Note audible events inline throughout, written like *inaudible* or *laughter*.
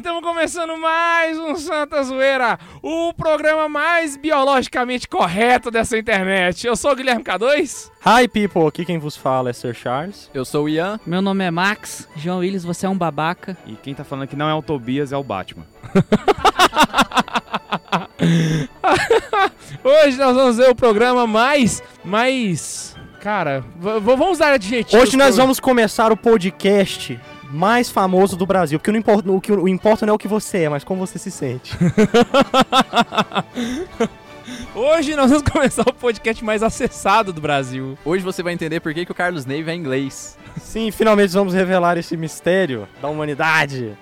Estamos começando mais um Santa Zoeira, o programa mais biologicamente correto dessa internet. Eu sou o Guilherme K2. Hi people, aqui quem vos fala é Sir Charles. Eu sou o Ian. Meu nome é Max. João Willis, você é um babaca. E quem tá falando aqui não é o Tobias, é o Batman. *laughs* Hoje nós vamos ver o programa mais. mais. Cara, vamos dar adjetivos. Hoje nós pro- vamos começar o podcast mais famoso do Brasil, porque não importa, o que o importa não é o que você é, mas como você se sente. *laughs* Hoje nós vamos começar o podcast mais acessado do Brasil. Hoje você vai entender por que, que o Carlos Neve é inglês. Sim, finalmente vamos revelar esse mistério da humanidade.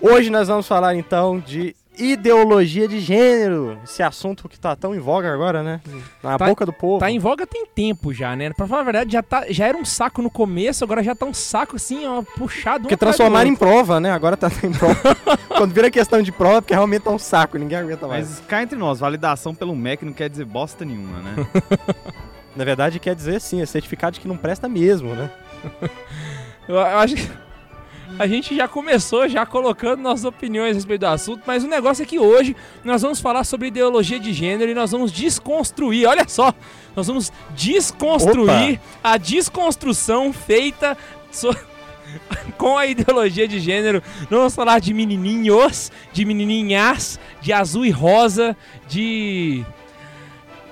Hoje nós vamos falar então de ideologia de gênero, esse assunto que tá tão em voga agora, né? Na Tá- boca do povo. Tá em voga tem tempo já, né? Pra falar a verdade, já, tá, já era um saco no começo, agora já tá um saco assim, ó, puxado. um Porque transformaram em prova, né? Agora tá em prova. *laughs* Quando vira questão de prova, porque realmente tá um saco, ninguém aguenta mais. Mas cá entre nós, validação pelo MEC não quer dizer bosta nenhuma, né? *laughs* Na verdade, quer dizer sim, é certificado de que não presta mesmo, né? *laughs* Eu, eu acho que a gente já começou já colocando nossas opiniões a respeito do assunto, mas o negócio é que hoje nós vamos falar sobre ideologia de gênero e nós vamos desconstruir, olha só, nós vamos desconstruir a desconstrução feita so- *laughs* com a ideologia de gênero. Não vamos falar de menininhos, de menininhas, de azul e rosa, de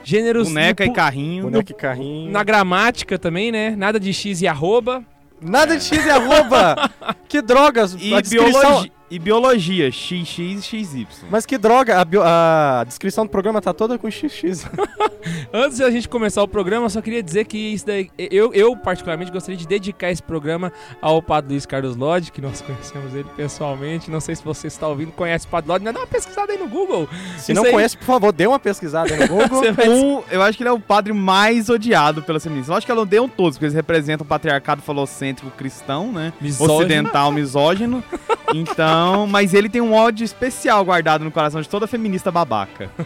gêneros Boneca no e carrinho. Boneco e carrinho. na gramática também, né? Nada de x e arroba. Nada de X e arroba! *laughs* que drogas! E, biologia, e biologia, XX e XY. Mas que droga, a, bio- a descrição do programa tá toda com XX. *laughs* Antes de a gente começar o programa, eu só queria dizer que isso daí, eu, eu particularmente gostaria de dedicar esse programa ao Padre Luiz Carlos Lodge, que nós conhecemos ele pessoalmente. Não sei se você está ouvindo, conhece o Padre Lodge, mas dá uma pesquisada aí no Google. Se Isso não aí- conhece, por favor, dê uma pesquisada aí no *laughs* Google. Vai Um, eu acho que ele é o padre mais odiado pelas feministas. Eu acho que elas odeiam todos, porque eles representam o patriarcado falocêntrico cristão, né? Misógino. Ocidental, misógino. *laughs* Então, mas ele tem um ódio especial guardado no coração de toda feminista babaca. *laughs*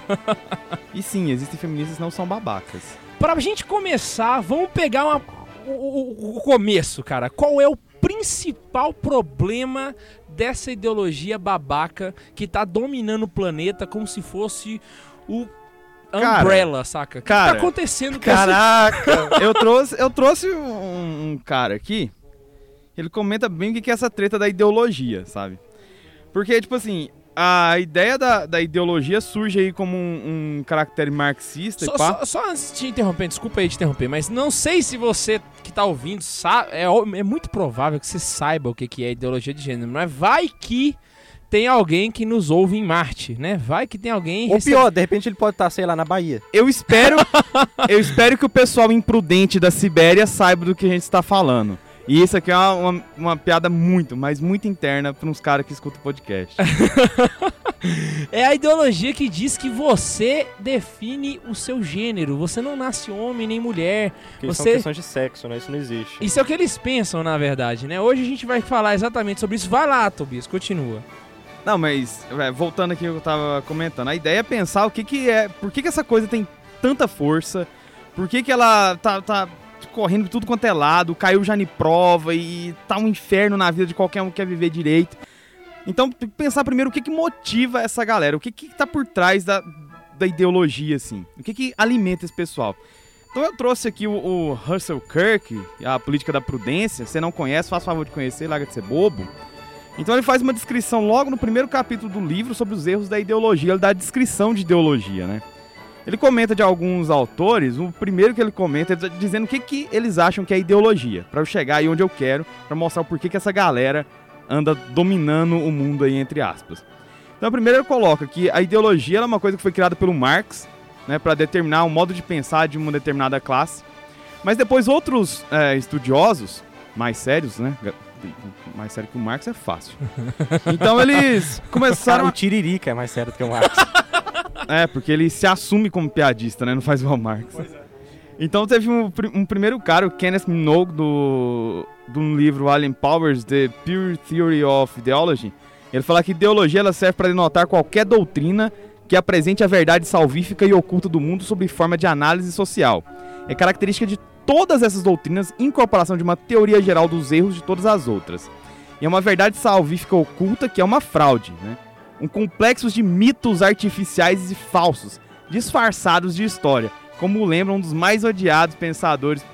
E sim, existem feministas que não são babacas. Pra gente começar, vamos pegar uma- o, o- o começo, cara. Qual é o principal problema dessa ideologia babaca que tá dominando o planeta como se fosse o Cara, Umbrella, saca? O que tá acontecendo com Caraca! *laughs* eu trouxe, eu trouxe um, um cara aqui. Ele comenta bem o que é essa treta da ideologia, sabe? Porque, tipo assim, a ideia da, da ideologia surge aí como um, um caractere marxista Só, e pá. só- só antes de te interromper, desculpa aí te interromper, mas não sei se você que tá ouvindo sabe. É, é muito provável que você saiba o que, que é ideologia de gênero, mas vai que tem alguém que nos ouve em Marte, né? Vai que tem alguém. Ou receb- pior, de repente ele pode estar, sei lá, na Bahia. Eu espero, *laughs* eu espero que o pessoal imprudente da Sibéria saiba do que a gente está falando. E isso aqui é uma, uma, uma piada muito, mas muito interna para uns caras que escutam o podcast. *laughs* É a ideologia que diz que você define o seu gênero. Você não nasce homem nem mulher. Porque são Você- questões de sexo, né? Isso não existe. Isso é o que eles pensam, na verdade, né? Hoje a gente vai falar exatamente sobre isso. Vai lá, Tobias, continua. Não, mas é, voltando aqui ao que eu tava comentando, a ideia é pensar o que que é, por que que essa coisa tem tanta força, por que que ela tá, tá correndo tudo quanto é lado, caiu já em prova e tá um inferno na vida de qualquer um que quer viver direito. Então, tem que pensar primeiro o que que motiva essa galera, o que que tá por trás da, da ideologia, assim, o que que alimenta esse pessoal. Então eu trouxe aqui o, o Russell Kirk, a política da prudência, você não conhece, faz favor de conhecer, larga de ser bobo. Então ele faz uma descrição logo no primeiro capítulo do livro sobre os erros da ideologia. Ele dá a descrição de ideologia, né? Ele comenta de alguns autores, o primeiro que ele comenta é dizendo o que, que eles acham que é ideologia, Pra eu chegar aí onde eu quero, pra mostrar o porquê que essa galera anda dominando o mundo aí, entre aspas. Então, primeiro ele coloca que a ideologia é uma coisa que foi criada pelo Marx, né, para determinar o modo de pensar de uma determinada classe. Mas depois outros é, estudiosos, mais sérios, né, mais sério que o Marx é fácil. *laughs* Então eles Cara, começaram o a... Tiririca é mais sério do que o Marx. *laughs* É, porque ele se assume como piadista, né? Não faz igual o Marx. Então teve um, um primeiro cara, o Kenneth Minogue, do, do livro Alien Powers, The Pure Theory of Ideology. Ele fala que ideologia ela serve para denotar qualquer doutrina que apresente a verdade salvífica e oculta do mundo sob forma de análise social. É característica de todas essas doutrinas incorporação de uma teoria geral dos erros de todas as outras. E é uma verdade salvífica oculta que é uma fraude, né? Um complexo de mitos artificiais e falsos, disfarçados de história, como lembra um dos mais odiados pensadores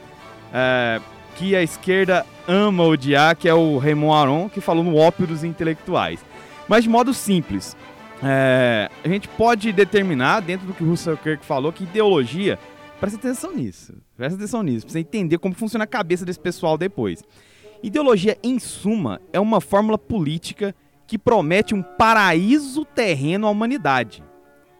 é, que a esquerda ama odiar, que é o Raymond Aron, que falou no ópio dos intelectuais. Mas de modo simples, é, a gente pode determinar, dentro do que o Russell Kirk falou, que ideologia, presta atenção nisso, presta atenção nisso, você entender como funciona a cabeça desse pessoal depois. Ideologia, em suma, é uma fórmula política que promete um paraíso terreno à humanidade.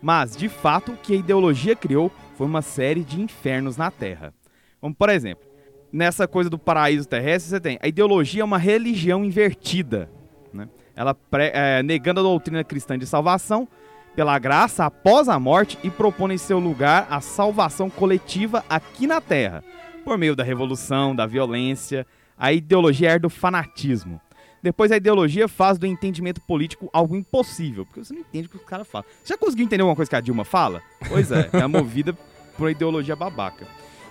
Mas, de fato, o que a ideologia criou foi uma série de infernos na Terra. Como, por exemplo, nessa coisa do paraíso terrestre, você tem a ideologia é uma religião invertida. Né? Ela é, negando a doutrina cristã de salvação pela graça após a morte e propõe em seu lugar a salvação coletiva aqui na Terra, por meio da revolução, da violência, a ideologia é do fanatismo. Depois a ideologia faz do entendimento político algo impossível, porque você não entende o que os caras falam. Você já conseguiu entender alguma coisa que a Dilma fala? Pois é, é movida *laughs* por ideologia babaca.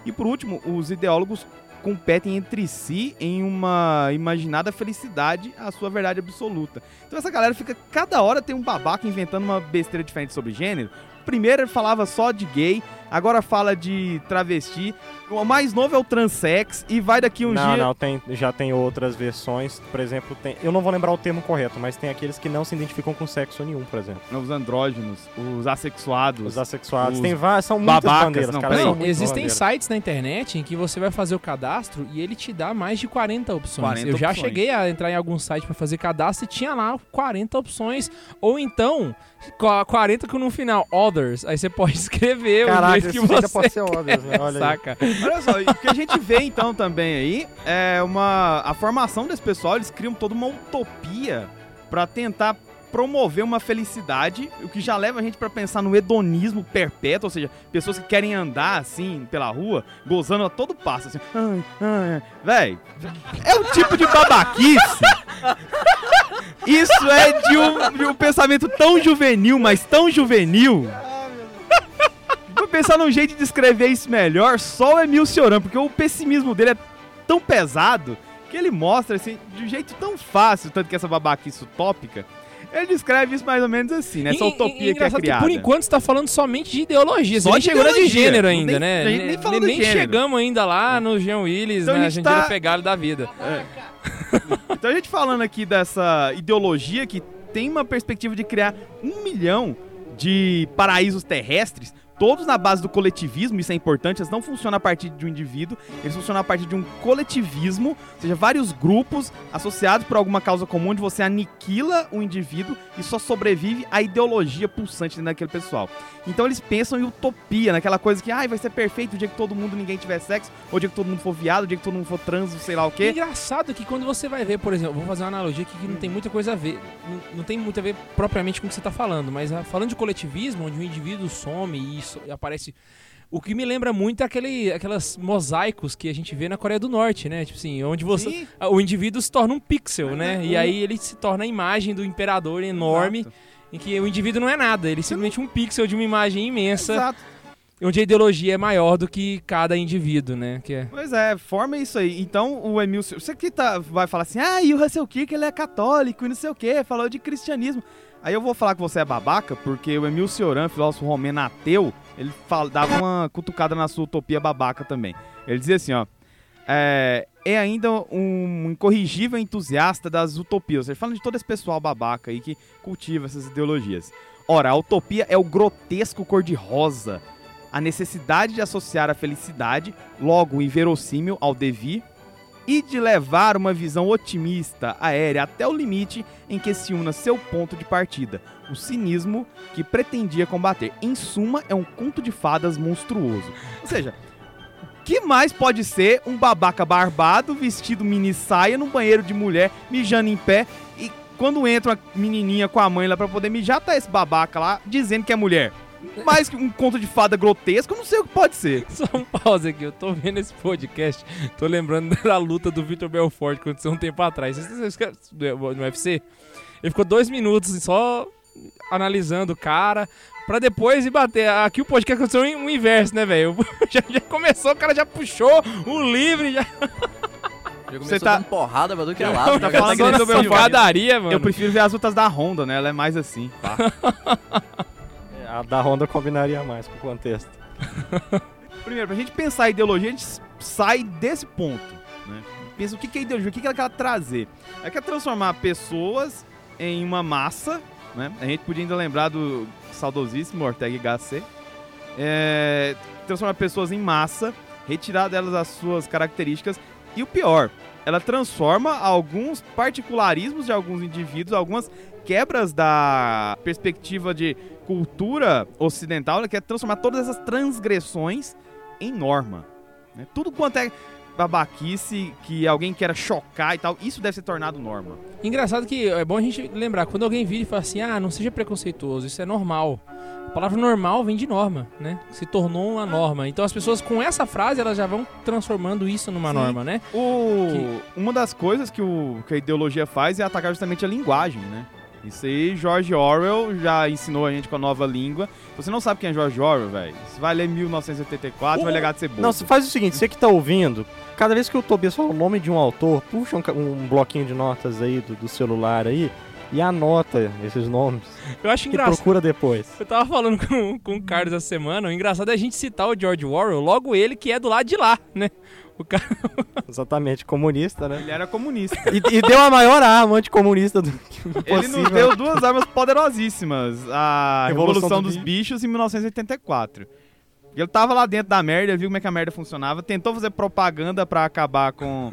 E por último, os ideólogos competem entre si em uma imaginada felicidade à sua verdade absoluta. Então essa galera fica, cada hora tem um babaca inventando uma besteira diferente sobre gênero. Primeiro ele falava só de gay, agora fala de travesti. O mais novo é o transex e vai daqui um não, dia. não, tem, já tem outras versões. Por exemplo, tem, eu não vou lembrar o termo correto, mas tem aqueles que não se identificam com sexo nenhum, por exemplo. Os andrógenos, os assexuados. Os assexuados. Os tem várias, são muitas babacas, bandeiras, não, cara. muitas Existem bandeiras. sites na internet em que você vai fazer o cadastro e ele te dá mais de 40 opções. 40 Eu já opções. cheguei a entrar em algum site pra fazer cadastro e tinha lá 40 opções. Ou então, 40 com no final, others. Aí você pode *laughs* escrever o Caraca, jeito que você pode ser óbvio, né? Olha aí. saca. Olha só, o que a gente vê então também aí é uma. A formação desse pessoal, eles criam toda uma utopia pra tentar promover uma felicidade, o que já leva a gente pra pensar no hedonismo perpétuo, ou seja, pessoas que querem andar assim pela rua, gozando a todo passo, assim. Véi, é um tipo de babaquice. Isso é de um, de um pensamento tão juvenil, mas tão juvenil. Pensar num jeito de descrever isso melhor, só o Emil Cioran, porque o pessimismo dele é tão pesado que ele mostra assim, de um jeito tão fácil, tanto que essa babaquice utópica, ele descreve isso mais ou menos assim, né? Essa E- e- utopia que é criada. por enquanto você tá falando somente de ideologia. Só nem de chegou na de gênero Nem- ainda, né? nem- nem nem gênero. chegamos ainda lá no Jean Willis, Então a na gente tá- Pegada da vida. Então a gente falando aqui dessa ideologia que tem uma perspectiva de criar um milhão de paraísos terrestres, todos na base do coletivismo, isso é importante, eles não funcionam a partir de um indivíduo, eles funcionam a partir de um coletivismo, ou seja, vários grupos associados por alguma causa comum, onde você aniquila o indivíduo e só sobrevive a ideologia pulsante daquele pessoal. Então eles pensam em utopia, naquela coisa que ai, vai ser perfeito o dia que todo mundo, ninguém tiver sexo, ou o dia que todo mundo for viado, o dia que todo mundo for trans, sei lá o É quê. engraçado que quando você vai ver, por exemplo, vou fazer uma analogia aqui que não tem muita coisa a ver, não, não tem muito a ver propriamente com o que você está falando, mas ah, falando de coletivismo, onde o indivíduo some e aparece. O que me lembra muito é aquele, aquelas mosaicos que a gente vê na Coreia do Norte, né? Tipo assim, onde você. Sim. O indivíduo se torna um pixel, né? E aí ele se torna a imagem do imperador enorme, Exato. em que o indivíduo não é nada, ele é simplesmente um pixel de uma imagem imensa, Exato. onde a ideologia é maior do que cada indivíduo, né? Que é. Pois é, forma isso aí. Então, o Emil... Você que tá, vai falar assim, ah, e o Russell Kirk, ele é católico e não sei o quê, falou de cristianismo. Aí eu vou falar que você é babaca, porque o Emil Cioran, filósofo romeno ateu, ele fala- dava uma cutucada na sua utopia babaca também. Ele dizia assim, ó, é, é ainda um incorrigível entusiasta das utopias. Ele fala de todo esse pessoal babaca aí que cultiva essas ideologias. Ora, a utopia é o grotesco cor-de-rosa, a necessidade de associar a felicidade, logo inverossímil ao devir, e de levar uma visão otimista, aérea, até o limite em que se una seu ponto de partida, o cinismo que pretendia combater. Em suma, é um conto de fadas monstruoso. Ou seja, que mais pode ser um babaca barbado, vestido mini saia, num banheiro de mulher, mijando em pé, e quando entra uma menininha com a mãe lá pra poder mijar, tá esse babaca lá dizendo que é mulher. Mais que um conto de fada grotesco, eu não sei o que pode ser. *laughs* Só um pause aqui, eu tô vendo esse podcast, tô lembrando *laughs* da luta do Vitor Belfort que aconteceu um tempo atrás. No UFC, ele ficou dois minutos só analisando o cara, pra depois ir bater. Aqui o podcast aconteceu em- o inverso, né, velho? *laughs* Já, já começou, o cara já puxou o livre, já... Já Você começou tá- dando porrada pra do que é lado. Tá né? falando Tá do meu. Padaria, mano. Eu prefiro ver as lutas da Honda, né? Ela é mais assim. É, A da Honda combinaria mais com o contexto. *laughs* Primeiro, pra gente pensar em ideologia, a gente sai desse ponto. Né? Pensa o que é ideologia, o que ela quer trazer. Ela quer transformar pessoas em uma massa, né? A gente podia ainda lembrar do saudosíssimo Ortega Gasset. É, transformar pessoas em massa, retirar delas as suas características. E o pior, ela transforma alguns particularismos de alguns indivíduos, algumas quebras da perspectiva de cultura ocidental, ela quer transformar todas essas transgressões em norma. né? Tudo quanto é babaquice que alguém queira chocar e tal, isso deve ser tornado norma. Engraçado que é bom a gente lembrar, quando alguém vira e fala assim, ah, não seja preconceituoso, isso é normal. A palavra normal vem de norma, né? Se tornou uma norma. Então as pessoas com essa frase, elas já vão transformando isso numa Sim. norma, né? O, Uma das coisas que, o, que a ideologia faz é atacar justamente a linguagem, né? Isso aí, George Orwell já ensinou a gente com a nova língua. Você não sabe quem é George Orwell, velho, você vai ler 1984, O- vai legar de ser. Não, você faz o seguinte, você que tá ouvindo, cada vez que o Tobias fala o nome de um autor, puxa um, um bloquinho de notas aí do, do celular aí e anota esses nomes Eu acho e engraçado. procura depois. Eu tava falando com, com o Carlos essa semana, o engraçado é a gente citar o George Orwell, logo ele que é do lado de lá, né? O cara, *laughs* Exatamente, comunista, né? Ele era comunista. E, e deu a maior arma anticomunista do Ele nos deu duas armas poderosíssimas. A Revolução Revolução, do dos Bicho. Bichos em 1984. Ele tava lá dentro da merda, viu como é que a merda funcionava, tentou fazer propaganda pra acabar com,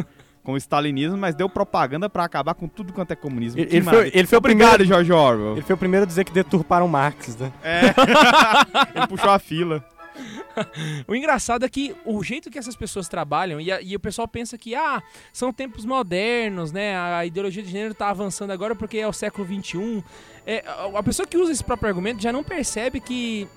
com o stalinismo, mas deu propaganda pra acabar com tudo quanto é comunismo. Ele, ele foi, ele foi o Obrigado, primeiro, George Orwell. ele foi o primeiro a dizer que deturparam Marx, né? É. *laughs* ele puxou a fila. *laughs* O engraçado é que o jeito que essas pessoas trabalham, e, a- e o pessoal pensa que, ah, são tempos modernos, né? A ideologia de gênero tá avançando agora porque é o século XXI. É, a pessoa que usa esse próprio argumento já não percebe que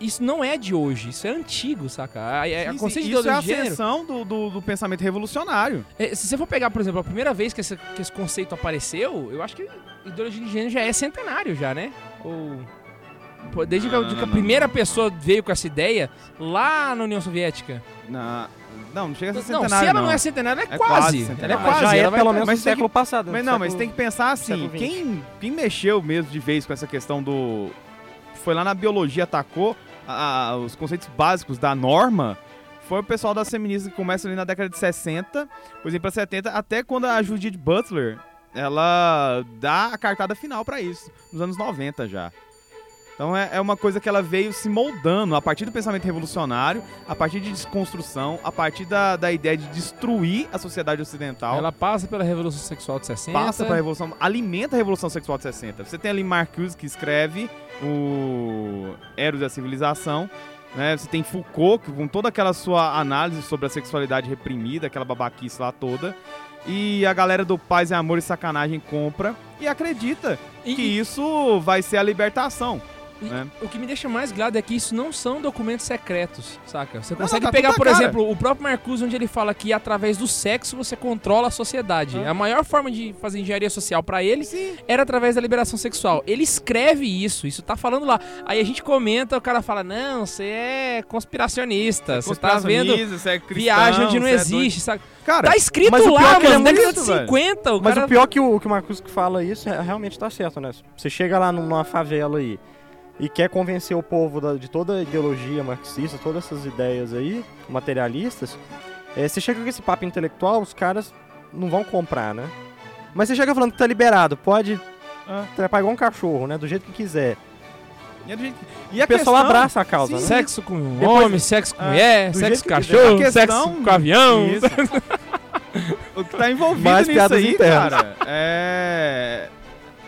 isso não é de hoje, isso é antigo, saca? A, a, a Sim, sim, conceito de Isso é ideologia a de gênero. ascensão do, do, do pensamento revolucionário. é, se você for pegar, por exemplo, a primeira vez que esse, que esse conceito apareceu, eu acho que ideologia de gênero já é centenário já, né? Ou. pô, Desde que, a- Não, que não, a não, primeira não. pessoa veio com essa ideia lá na União Soviética. Na- Não, não chega a ser Não, centenário, se ela não, é centenária, ela é, É quase. quase Ela é centenário. quase. já é ela vai pelo menos mas no tem que- século passado. Mas no não, mas século- tem que pensar assim, século quem, quem mexeu mesmo de vez com essa questão do... Foi lá na biologia, atacou a- os conceitos básicos da norma, foi o pessoal das feministas que começa ali na década de 60, por exemplo, para 70, até quando a Judith Butler, ela dá a cartada final pra isso, nos anos 90 já. Então é, é uma coisa que ela veio se moldando a partir do pensamento revolucionário, a partir de desconstrução, a partir da, da ideia de destruir a sociedade ocidental Ela passa pela Revolução Sexual de 60. passa pra revolução, alimenta a revolução sexual de 60. Você tem ali Marcuse que escreve o Eros e a Civilização, né? Você tem Foucault que, com toda aquela sua análise sobre a sexualidade reprimida, aquela babaquice lá toda. E a galera do Paz e Amor e Sacanagem compra e acredita E- que isso vai ser a libertação. Né? O que me deixa mais glado é que isso não são documentos secretos, saca? Você consegue não, tá pegar, por cara. exemplo, o próprio Marcuse, onde ele fala que através do sexo você controla a sociedade. Ah. A maior forma de fazer engenharia social pra ele Sim. era através da liberação sexual. Ele escreve isso, isso tá falando lá. Aí a gente comenta, o cara fala: Não, você é conspiracionista, você tá vendo é cristão, viagem onde não é existe, sabe? doido. Cara, Tá escrito lá, é é mano, muito década de isso, velho. 50. O Mas cara... o pior que o, que o Marcos que fala isso é, realmente tá certo, né? Você chega lá numa favela aí e quer convencer o povo da- de toda a ideologia marxista, todas essas ideias aí, materialistas, é, você chega com esse papo intelectual, os caras não vão comprar, né? Mas você chega falando que tá liberado, pode Ah. trepar igual um cachorro, né? Do jeito que quiser. e a gente- e a o pessoal questão- abraça a causa, Sim. né? Sexo com Depois- homem, sexo com Ah, mulher, do sexo com cachorro. A sexo questão- com avião. Isso. *laughs* o que tá envolvido Mais nisso piadas aí, internas. cara, é...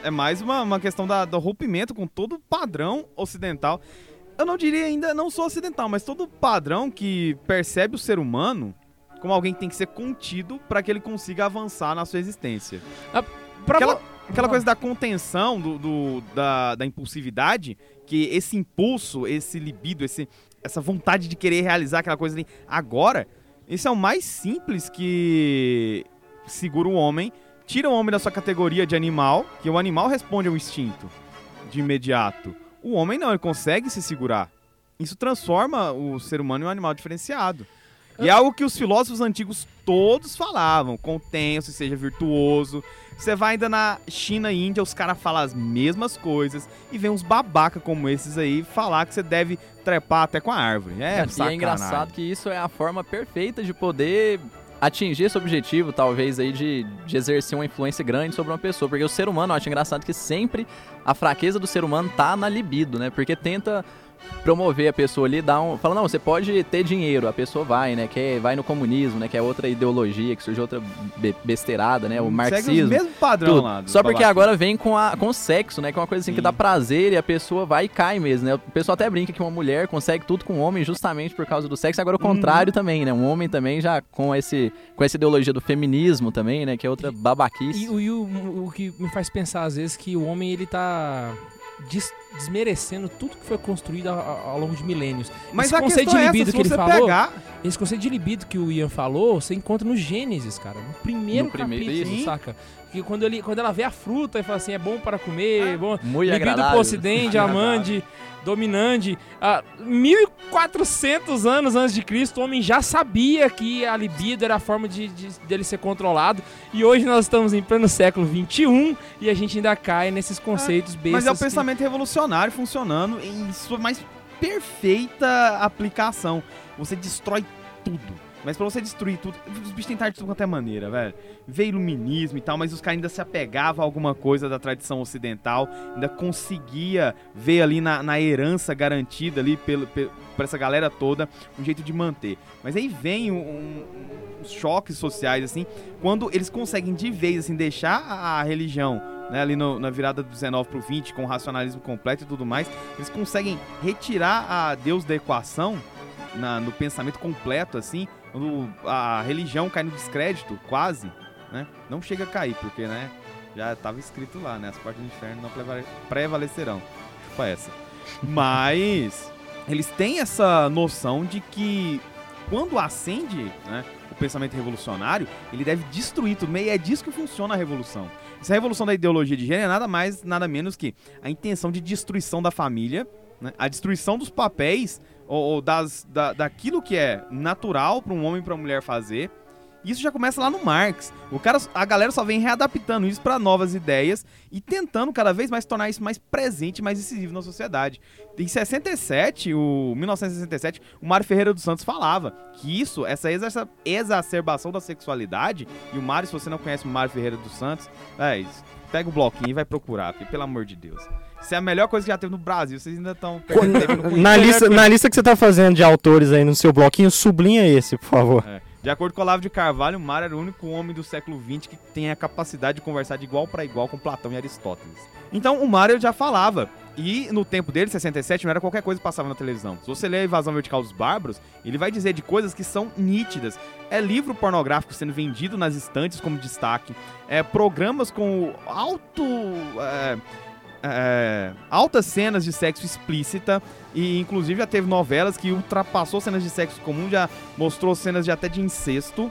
É mais uma, uma questão da, do rompimento com todo o padrão ocidental. Eu não diria ainda, não sou ocidental, mas todo padrão que percebe o ser humano como alguém que tem que ser contido para que ele consiga avançar na sua existência. Pra Aquela, aquela coisa da contenção, do, do- da, da impulsividade, que esse impulso, esse libido, esse, essa vontade de querer realizar aquela coisa ali agora, esse é o mais simples que segura o homem, tira o homem da sua categoria de animal, que o animal responde ao instinto de imediato. O homem não, ele consegue se segurar. Isso transforma o ser humano em um animal diferenciado. E é algo que os filósofos antigos todos falavam. Contenha-se, seja virtuoso. Você vai ainda na China e Índia, os caras falam as mesmas coisas. E vem uns babaca como esses aí falar que você deve trepar até com a árvore. É, e é engraçado que isso é a forma perfeita de poder atingir esse objetivo, talvez, aí, de, de exercer uma influência grande sobre uma pessoa. Porque o ser humano, eu acho engraçado que sempre a fraqueza do ser humano tá na libido, né? Porque tenta promover a pessoa ali, dar um. Fala, não, você pode ter dinheiro, a pessoa vai, né? Que vai no comunismo, né? Que é outra ideologia, que surgiu outra be- besteirada, né? O Segue marxismo. o mesmo padrão tudo. lá. Só porque agora vem com, a, com o sexo, né? Que é uma coisa assim que Sim. dá prazer e a pessoa vai e cai mesmo, né? O pessoal até brinca que uma mulher consegue tudo com um homem justamente por causa do sexo. Agora o Uhum. contrário também, né? Um homem também já com, esse, com essa ideologia do feminismo também, né? Que é outra babaquice. E, o- e o, o que me faz pensar às vezes que o homem ele tá des- desmerecendo tudo que foi construído ao, longo de milênios. Mas Esse a conceito de é essa, libido se que ele falou, pegar... Esse conceito de libido que o Ian falou, você encontra no Gênesis, cara. No primeiro No primeiro, capítulo, isso. saca? Que quando, ele, quando ela vê a fruta e fala assim, é bom para comer, é bom... Muito libido agradável. possidente, amante, *laughs* dominante. Ah, 1400 anos antes de Cristo, o homem já sabia que a libido era a forma de, de- dele ser controlado. E hoje nós estamos em pleno século 21 e a gente ainda cai nesses conceitos bestas. Mas é o que- pensamento revolucionário funcionando em sua mais perfeita aplicação. Você destrói tudo. Mas pra você destruir tudo, os bichos tentaram de tudo quanto é maneira, velho. Veio iluminismo e tal, mas os caras ainda se apegavam a alguma coisa da tradição ocidental, ainda conseguia ver ali na, na herança garantida ali pelo, pelo, por essa galera toda um jeito de manter. Mas aí vem um- um- uns choques sociais, assim, quando eles conseguem de vez, assim, deixar a, a religião né, ali no- na virada do 19 pro 20, com o racionalismo completo e tudo mais, eles conseguem retirar a Deus da equação na- no pensamento completo, assim, quando a religião cai no descrédito, quase, né? Não chega a cair, porque, né, já estava escrito lá, né? As portas do inferno não prevale- prevalecerão. Chupa essa. *laughs* Mas eles têm essa noção de que quando acende, né, o pensamento revolucionário, ele deve destruir tudo, e é disso que funciona a revolução. Essa revolução da ideologia de gênero é nada mais, nada menos que a intenção de destruição da família, né, a destruição dos papéis ou, ou das, da, daquilo que é natural para um homem e para uma mulher fazer. Isso já começa lá no Marx. O cara, a galera só vem readaptando isso para novas ideias e tentando cada vez mais tornar isso mais presente, mais decisivo na sociedade. Em 67, o 1967, o Mário Ferreira dos Santos falava que isso, essa exa- exacerbação da sexualidade, e o Mário, se você não conhece o Mário Ferreira dos Santos, é isso. Pega o bloquinho e vai procurar, porque, pelo amor de Deus. Isso é a melhor coisa que já teve no Brasil. Vocês ainda estão *laughs* Na lista, na lista que você tá fazendo de autores aí no seu bloquinho, sublinha esse, por favor. É. De acordo com Olavo de Carvalho, Mário era o único homem do século XX que tem a capacidade de conversar de igual para igual com Platão e Aristóteles. Então, o Mário já falava. E no tempo dele, 67, não era qualquer coisa que passava na televisão. Se você ler a Invasão Vertical dos Bárbaros, ele vai dizer de coisas que são nítidas. É livro pornográfico sendo vendido nas estantes como destaque. É programas com alto... é, é, altas cenas de sexo explícita e inclusive já teve novelas que ultrapassou cenas de sexo comum, já mostrou cenas de até de incesto,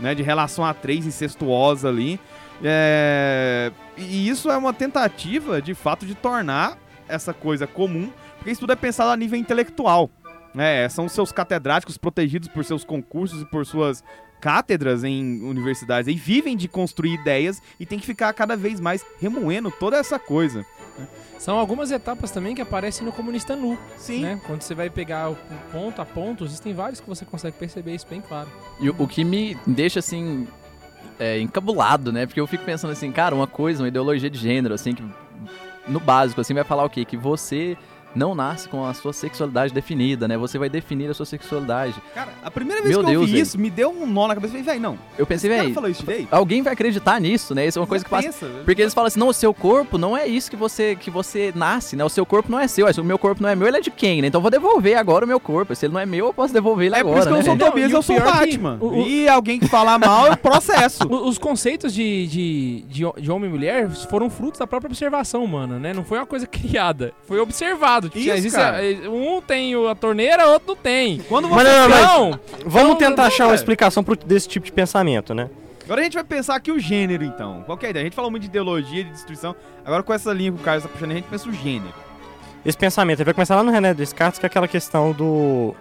né, de relação a três incestuosa ali. É, e isso é uma tentativa, de fato, de tornar essa coisa comum, porque isso tudo é pensado a nível intelectual. né? são seus catedráticos protegidos por seus concursos e por suas cátedras em universidades e vivem de construir ideias e tem que ficar cada vez mais remoendo toda essa coisa. São algumas etapas também que aparecem no Comunista Nu, Sim. né? Quando você vai pegar o ponto a ponto, existem vários que você consegue perceber isso bem claro. E o, o que me deixa assim. É, encabulado, né? Porque eu fico pensando assim, cara, uma coisa, uma ideologia de gênero, assim, que no básico, assim, vai falar o quê? Que você não nasce com a sua sexualidade definida, né? Você vai definir a sua sexualidade. Cara, a primeira vez Meu que eu Deus, vi velho. isso, me deu um nó na cabeça. Eu falei, velho, não. Eu pensei, velho, falou isso direito? alguém vai acreditar nisso, né? Isso é uma coisa que passa. Pensa, velho. Porque eles falam assim, não, o seu corpo não é isso que você que você nasce, né? O seu corpo não é seu. Se o meu corpo não é meu, ele é de quem, né? Então eu vou devolver agora o meu corpo. Se ele não é meu, eu posso devolver ele É agora, por isso que eu né? não sou Tobias, e o eu sou é que Batman. o- o- E alguém que falar mal, eu processo. *laughs* Os conceitos de, de, de, de homem e mulher foram frutos da própria observação humana, né? Não foi uma coisa *laughs* criada, foi observado. Tipo, Isso, existe a- um tem a torneira, outro não tem. Quando Mas você... não, mas- Então, Vamos Então, tentar achar uma é. explicação pro, desse tipo de pensamento, né? Agora a gente vai pensar aqui o gênero, então. Qual que é a ideia? A gente falou muito de ideologia, de destruição. Agora com essa linha que o Carlos tá puxando, a gente pensa o gênero. Esse pensamento ele vai começar lá no René Descartes, que é aquela questão do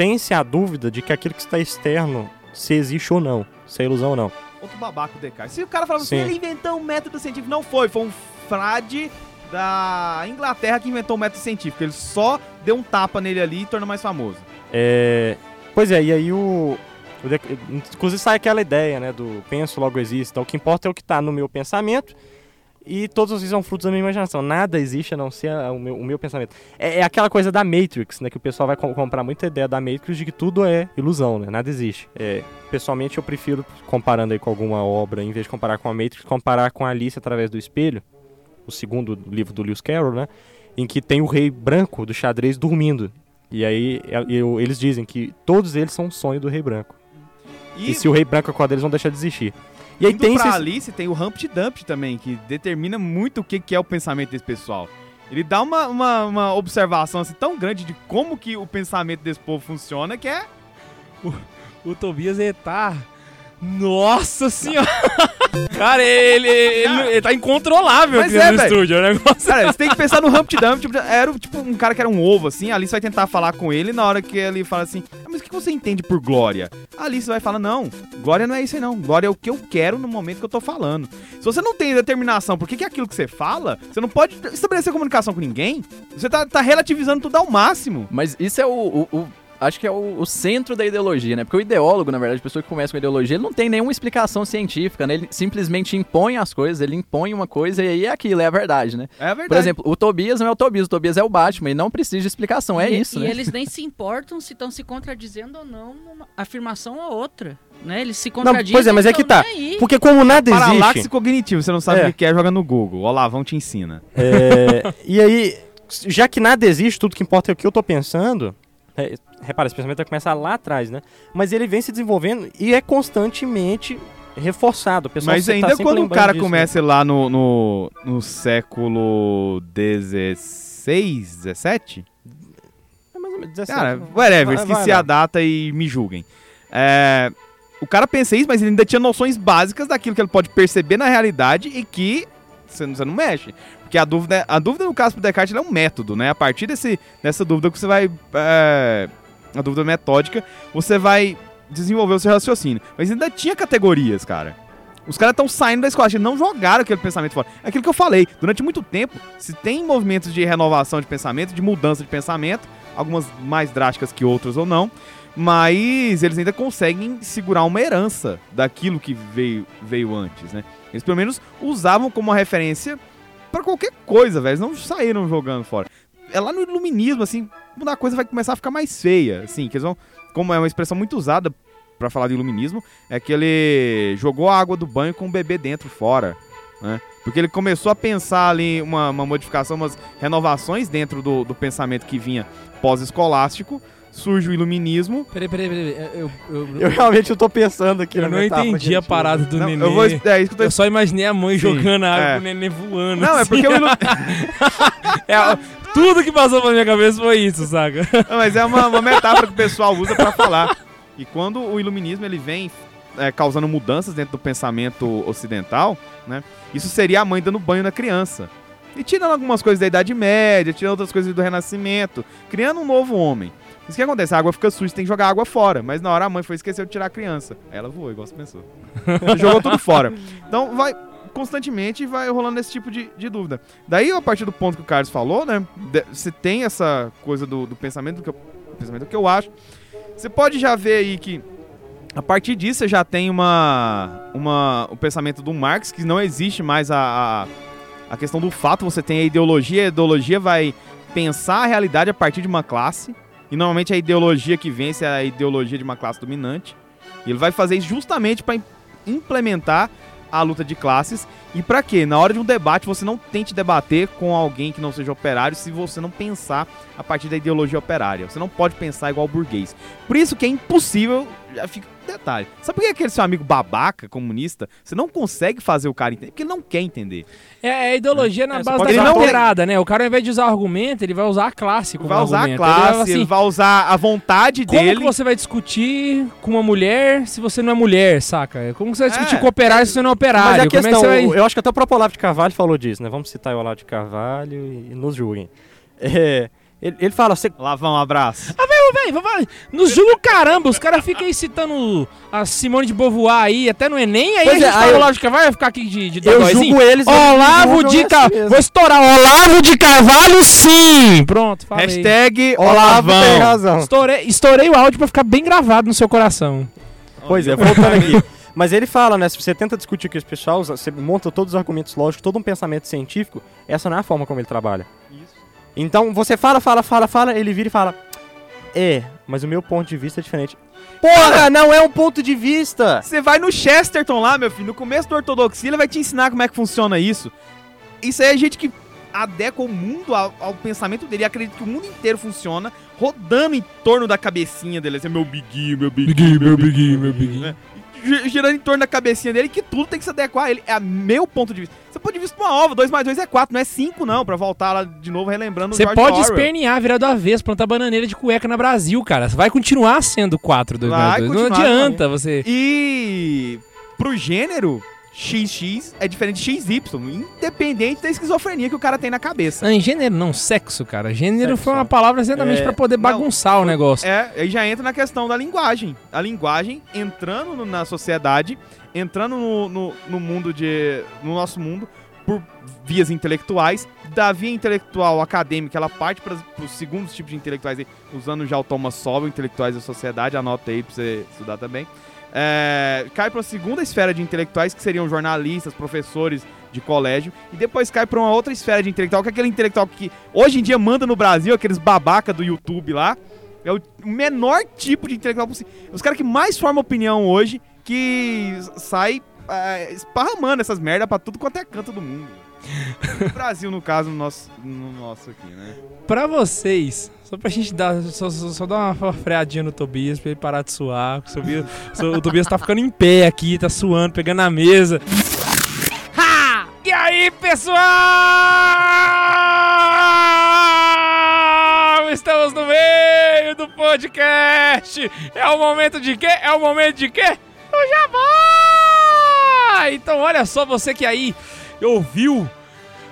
mantém-se a dúvida de que aquilo que está externo, se existe ou não, se é ilusão ou não. Outro babaco o Descartes. Se o cara falava assim, Sim. ele inventou um método científico, não foi, foi um frade da Inglaterra que inventou o método científico. Ele só deu um tapa nele ali e tornou mais famoso. É, pois é, e aí o, Inclusive sai aquela ideia, né, do penso, logo existe. Então, o que importa é o que está no meu pensamento e todos os são frutos da minha imaginação. Nada existe a não ser o meu, o meu pensamento. É, é aquela coisa da Matrix, né, que o pessoal vai com- comprar muita ideia da Matrix de que tudo é ilusão, né, nada existe. É, pessoalmente, eu prefiro, comparando aí com alguma obra, em vez de comparar com a Matrix, comparar com a Alice através do espelho, o segundo livro do Lewis Carroll, né, em que tem o rei branco do xadrez dormindo. E aí é- eu- eles dizem que todos eles são um sonho do rei branco. E, E, se o rei branco acordar, eles vão deixar de existir. E aí indo tem pra esses... Alice, tem o Humpty Dumpty também, que determina muito o que, que é o pensamento desse pessoal. Ele dá uma, uma, uma observação assim, tão grande de como que o pensamento desse povo funciona, que é... O Tobias, ele tá... Nossa senhora! *laughs* Cara, ele, ele, ele tá incontrolável Mas aqui é, no velho. estúdio. O negócio... Cara, você tem que pensar no Humpty Dumpty. Era tipo um cara que era um ovo, assim. A Alice vai tentar falar com ele. Na hora que ele fala assim: "Ah, Mas o que você entende por glória? A Alice vai falar: Não, glória não é isso aí, não. Glória é o que eu quero no momento que eu tô falando. Se você não tem determinação por que que é aquilo que você fala, você não pode estabelecer comunicação com ninguém. Você tá, tá relativizando tudo ao máximo. Mas isso é o. o- o- acho que é o, o centro da ideologia, né? Porque o ideólogo, na verdade, a pessoa que começa com ideologia, ele não tem nenhuma explicação científica, né? Ele simplesmente impõe as coisas, ele impõe uma coisa e aí é aquilo, é a verdade, né? É a verdade. Por exemplo, o Tobias não é o Tobias, o Tobias é o Batman e não precisa de explicação, é e, isso, e né? eles nem se importam se estão se contradizendo ou não numa afirmação ou outra. Né? Eles se contradizem. pois é, mas é que tão tá. Porque como nada Paralaxe existe... cognitivo, você não sabe É. o que é, joga no Google. Olá, vão te ensina. é, *laughs* e aí, já que nada existe, tudo que importa é o que eu tô pensando... é, repara, esse pensamento vai começar lá atrás, né? Mas ele vem se desenvolvendo e é constantemente reforçado. Mas tá ainda sempre quando o lembrando cara disso, né? começa lá no, no, no século XVI, XVII, É mais ou menos 17, Cara, né? whatever, Vai- esqueci vai a data e me julguem. É, o cara pensa isso, mas ele ainda tinha noções básicas daquilo que ele pode perceber na realidade e que você não mexe. Porque a dúvida, a dúvida no caso do Descartes é um método, né? A partir desse, dessa dúvida que você vai. é, a dúvida metódica, você vai desenvolver o seu raciocínio. Mas ainda tinha categorias, cara. Os caras estão saindo da escola, eles não jogaram aquele pensamento fora. É aquilo que eu falei, durante muito tempo, se tem movimentos de renovação de pensamento, de mudança de pensamento, algumas mais drásticas que outras ou não, mas eles ainda conseguem segurar uma herança daquilo que veio, veio antes, né? Eles pelo menos usavam como referência pra qualquer coisa, velho. Eles não saíram jogando fora. É lá no iluminismo, assim, quando a coisa vai começar a ficar mais feia, assim, que eles vão, como é uma expressão muito usada pra falar de iluminismo, é que ele jogou a água do banho com o bebê dentro fora, né? Porque ele começou a pensar ali uma, uma modificação, umas renovações dentro do, do pensamento que vinha pós-escolástico, surge o iluminismo. Peraí, peraí, peraí. Eu, eu, eu, Eu realmente eu tô pensando aqui eu não metáfora entendi que a parada do Não, neném. eu vou, é isso que eu tô Eu só imaginei a mãe Sim, jogando a água é. com o neném voando. Não, é assim. porque o ilu... É, tudo que passou pela minha cabeça foi isso, saca? Não, mas é uma, uma metáfora que o pessoal usa pra falar. E quando o iluminismo ele vem é, causando mudanças dentro do pensamento ocidental, né? Isso seria a mãe dando banho na criança. E tirando algumas coisas da Idade Média, tirando outras coisas do Renascimento, criando um novo homem. Isso que acontece, a água fica suja, tem que jogar água fora. Mas na hora a mãe foi esquecer de tirar a criança. Aí ela voou, igual você pensou. *laughs* Jogou tudo fora. Então vai constantemente vai rolando esse tipo de, de dúvida. Daí, a partir do ponto que o Carlos falou, né? Você tem essa coisa do, do pensamento, do que eu, pensamento que eu acho. Você pode já ver aí que a partir disso você já tem uma, uma o pensamento do Marx que não existe mais a, a, a questão do fato, você tem a ideologia, a ideologia vai pensar a realidade a partir de uma classe, e normalmente a ideologia que vence é a ideologia de uma classe dominante. E ele vai fazer isso justamente para implementar a luta de classes e para quê? Na hora de um debate você não tente debater com alguém que não seja operário se você não pensar a partir da ideologia operária. Você não pode pensar igual burguês. Por isso que é impossível, já fica um detalhe. Sabe por que aquele seu amigo babaca comunista, você não consegue fazer o cara entender? Porque ele não quer entender. É, a ideologia na É, base da ele não- carteirada, né? O cara, ao invés de usar argumento, ele vai usar a classe como vai usar a argumento. classe, Ele vai, ele assim, vai usar a vontade Como dele. que você vai discutir com uma mulher se você não é mulher, saca? Como que você vai discutir É. com operário se você não é operário? Mas a Como é que questão, vai... eu acho que até o próprio Olavo de Carvalho falou disso, né? Vamos citar o Olavo de Carvalho e, e nos julguem. É, ele, ele fala, você, Lá vão, um abraço. Ô, velho, vai- nos julga o caramba. Os caras ficam aí citando a Simone de Beauvoir aí, até no Enem. Aí Pois a é, aí eu- lógico, vai ficar aqui de, de Eu julgo eles. Olavo de Carvalho. Vou estourar. Olavo de Carvalho, sim! Pronto, falei. Hashtag Olavo tem Olavão. razão. Estourei, estourei o áudio pra ficar bem gravado no seu coração. Pois é, voltando aqui. Mas ele fala, né? Se você tenta discutir com esse pessoal, você monta todos os argumentos lógicos, todo um pensamento científico, essa não é a forma como ele trabalha. Então você fala, fala, fala, fala, ele vira e fala. É, mas o meu ponto de vista é diferente. Porra, não é um ponto de vista! Você vai no Chesterton lá, meu filho, no começo da ortodoxia, ele vai te ensinar como é que funciona isso. Isso aí é gente que adequa o mundo ao, ao pensamento dele e acredita que o mundo inteiro funciona rodando em torno da cabecinha dele. Assim, meu biguinho, meu biguinho, meu biguinho, meu biguinho. Gi- Girando em torno da cabecinha dele, que tudo tem que se adequar a ele. É meu ponto de vista. Você pode isso pra uma ova, 2 mais 2 é 4, não é 5 não, pra voltar lá de novo relembrando o Você pode Orwell. espernear, virar do avesso, plantar bananeira de cueca na Brasil, cara. Você vai continuar sendo 4, 2 Vai mais 2. Não adianta você. E pro gênero, XX é diferente de XY, independente da esquizofrenia que o cara tem na cabeça. Não, em gênero não, sexo, cara. Gênero Sexo, foi uma é. palavra exatamente É, pra poder não, bagunçar o negócio. É, aí já entra na questão da linguagem. A linguagem entrando no- na sociedade, entrando no, no, no mundo de. no nosso mundo, por vias intelectuais. Da via intelectual acadêmica, ela parte para os segundos tipos de intelectuais, aí, usando já o Thomas Sowell, intelectuais da sociedade, anota aí pra você estudar também. É, cai para a segunda esfera de intelectuais, que seriam jornalistas, professores de colégio, e depois cai para uma outra esfera de intelectual, que é aquele intelectual que hoje em dia manda no Brasil, aqueles babaca do YouTube lá. É o menor tipo de intelectual possível. Os caras que mais formam opinião hoje, que sai é, esparramando essas merda pra tudo quanto é canto do mundo. *laughs* O Brasil, no caso, no nosso, no nosso aqui, né? Pra vocês, só pra gente dar, só, só, só dar uma freadinha no Tobias pra ele parar de suar. porque O Tobias, *laughs* o Tobias tá ficando em pé aqui, tá suando, pegando na mesa. Ha! E aí, pessoal? Estamos no meio do podcast. É o momento de quê? É o momento de quê? Do Jabá! Então, olha só, você que aí ouviu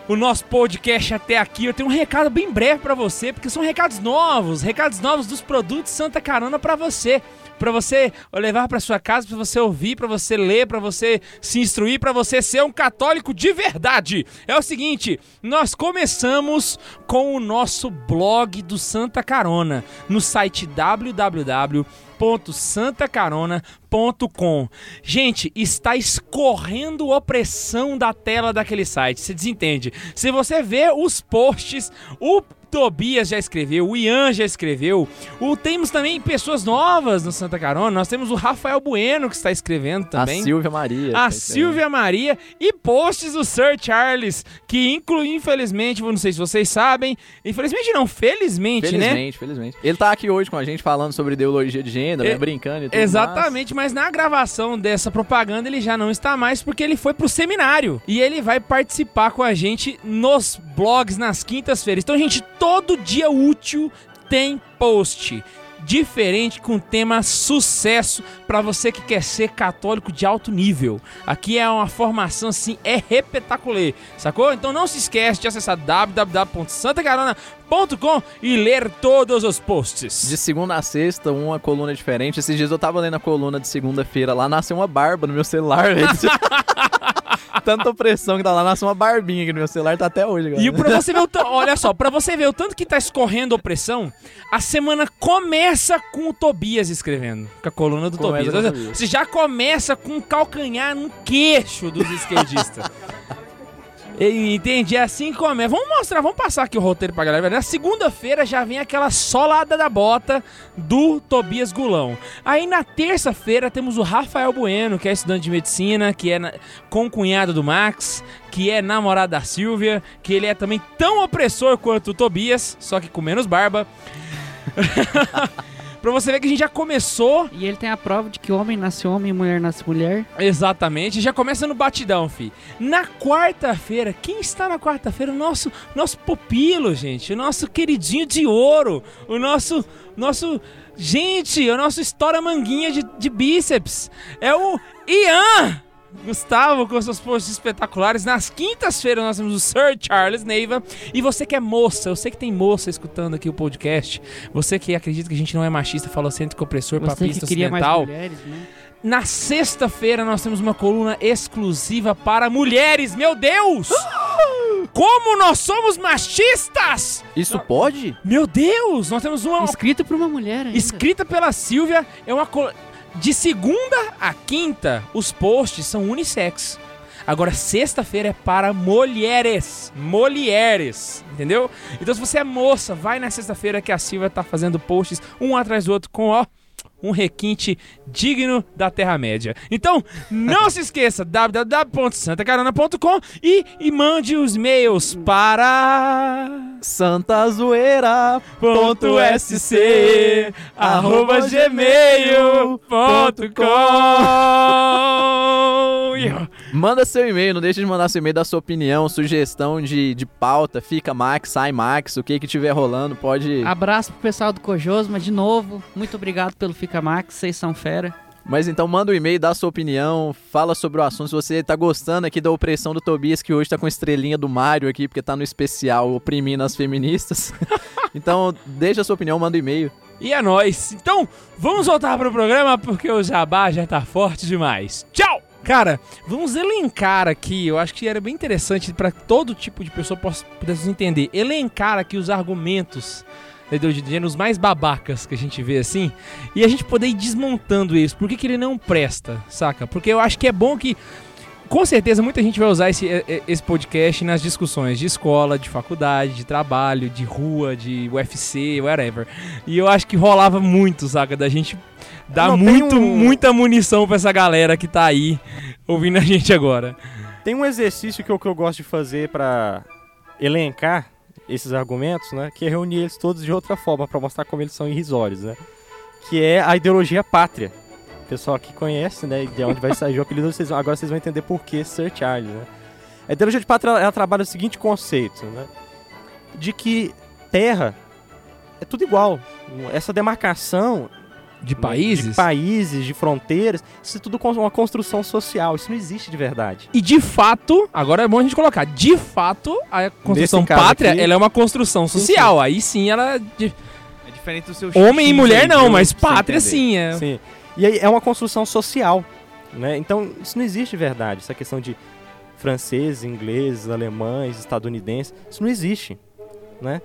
o nosso podcast até aqui. Eu tenho um recado bem breve pra você, porque são recados novos, recados novos dos produtos Santa Carona pra você. Pra você levar pra sua casa, pra você ouvir, pra você ler, pra você se instruir, pra você ser um católico de verdade. É o seguinte, nós começamos com o nosso blog do Santa Carona no site www.santacarona.com. Gente, está escorrendo opressão da tela daquele site. Você desentende? Se você vê os posts, o Tobias já escreveu, o Ian já escreveu. O, temos também pessoas novas no Santa Carona. Nós temos o Rafael Bueno que está escrevendo também. A Silvia Maria. A. Silvia Maria e posts do Sir Charles, que inclui, infelizmente, não sei se vocês sabem, infelizmente não, felizmente, né? Felizmente, felizmente. Ele tá aqui hoje com a gente falando sobre ideologia de gênero, E- né? Brincando e tudo Exatamente, mas na gravação dessa propaganda ele já não está mais porque ele foi pro seminário e ele vai participar com a gente nos blogs nas quintas-feiras. Então, gente, todo dia útil tem post diferente com o tema sucesso para você que quer ser católico de alto nível. Aqui é uma formação assim, é repetaculê, sacou? Então não se esquece de acessar www.santacarona.com e ler todos os posts. De segunda a sexta, uma coluna diferente. Esses dias eu tava lendo a coluna de segunda-feira lá, nasceu uma barba no meu celular. *laughs* Tanta opressão que tá lá, nasceu uma barbinha aqui no meu celular, tá até hoje, cara. E pra você ver o *laughs* olha só, pra você ver o tanto que tá escorrendo opressão, a semana começa com o Tobias escrevendo, com a coluna do Começa Tobias. o. Você já começa com um calcanhar no queixo dos esquerdistas. *laughs* Entendi, é assim que começa. Vamos mostrar, vamos passar aqui o roteiro pra galera. Na segunda-feira já vem aquela solada da bota do Tobias Gulão. Aí na terça-feira temos o Rafael Bueno, que é estudante de medicina, que é na- concunhado do Max, que é namorado da Silvia, que ele é também tão opressor quanto o Tobias, só que com menos barba. *laughs* pra você ver que a gente já começou E ele tem a prova de que homem nasce homem e mulher nasce mulher. Exatamente, já começa no batidão, fi. Na quarta-feira, quem está na quarta-feira? O nosso, nosso pupilo, gente. O nosso queridinho de ouro. O nosso, nosso, gente, o nosso história manguinha de, de bíceps. É o Ian! Gustavo com seus posts espetaculares. Nas quintas-feiras nós temos o Sir Charles Neiva. E você que é moça, eu sei que tem moça escutando aqui o podcast. Você que acredita que a gente não é machista, falocêntrico, opressor, Você que papista, queria mais ocidental. mulheres, né? Na sexta-feira nós temos uma coluna exclusiva para mulheres. Meu Deus! Como nós somos machistas! Isso pode? Meu Deus! Nós temos uma Escrito por uma mulher ainda. escrita pela Silvia. É uma col- de segunda a quinta os posts são unissex. Agora sexta-feira é para mulheres, mulheres, entendeu? Então se você é moça, vai na sexta-feira que a Silvia tá fazendo posts um atrás do outro com ó um requinte digno da Terra-média. Então, não se esqueça, *laughs* www.santacarona.com e, e mande os e-mails para santazoeira.sc arroba gmail.com *laughs* Manda seu e-mail, não deixe de mandar seu e-mail da sua opinião, sugestão de, de pauta, fica Max, sai Max, o que que tiver rolando, pode... Abraço pro pessoal do Cojosma de novo. Muito obrigado pelo Fica Max, vocês são fera. Mas então manda um e-mail, dá a sua opinião, fala sobre o assunto. Se você tá gostando aqui da opressão do Tobias, que hoje tá com estrelinha do Mario aqui, porque tá no especial oprimindo as feministas. *laughs* então, deixa a sua opinião, manda um e-mail. E é nóis. Então, vamos voltar pro programa porque o jabá já tá forte demais. Tchau! Cara, vamos elencar aqui, eu acho que era bem interessante para todo tipo de pessoa possa, pudesse entender. Elencar aqui os argumentos da ideologia de gênero, os mais babacas que a gente vê assim, e a gente poder ir desmontando isso. Por que, que ele não presta, saca? Porque eu acho que é bom que com certeza muita gente vai usar esse, esse podcast nas discussões de escola, de faculdade, de trabalho, de rua, de UFC, whatever. E eu acho que rolava muito, saca? Da gente dar Não, muito, um- muita munição pra essa galera que tá aí ouvindo a gente agora. Tem um exercício que eu, que eu gosto de fazer pra elencar esses argumentos, né? Que é reunir eles todos de outra forma pra mostrar como eles são irrisórios, né? Que é a ideologia pátria. O pessoal aqui conhece, né? De onde vai sair o apelido, vocês, agora vocês vão entender por que Sir Charles, né? A ideologia de pátria, ela trabalha o seguinte conceito, né? De que terra é tudo igual. Essa demarcação De países? de países, de fronteiras, isso é tudo uma construção social. Isso não existe de verdade. E de fato, agora é bom a gente colocar, de fato, a construção pátria, aqui- ela é uma construção Sim, social. Aí sim ela. é de- É diferente do seu Homem e mulher aí, não, mas pátria sim. É. Sim. E aí é uma construção social, né? Então, isso não existe de verdade. Essa questão de franceses, ingleses, alemães, estadunidenses, isso não existe, né?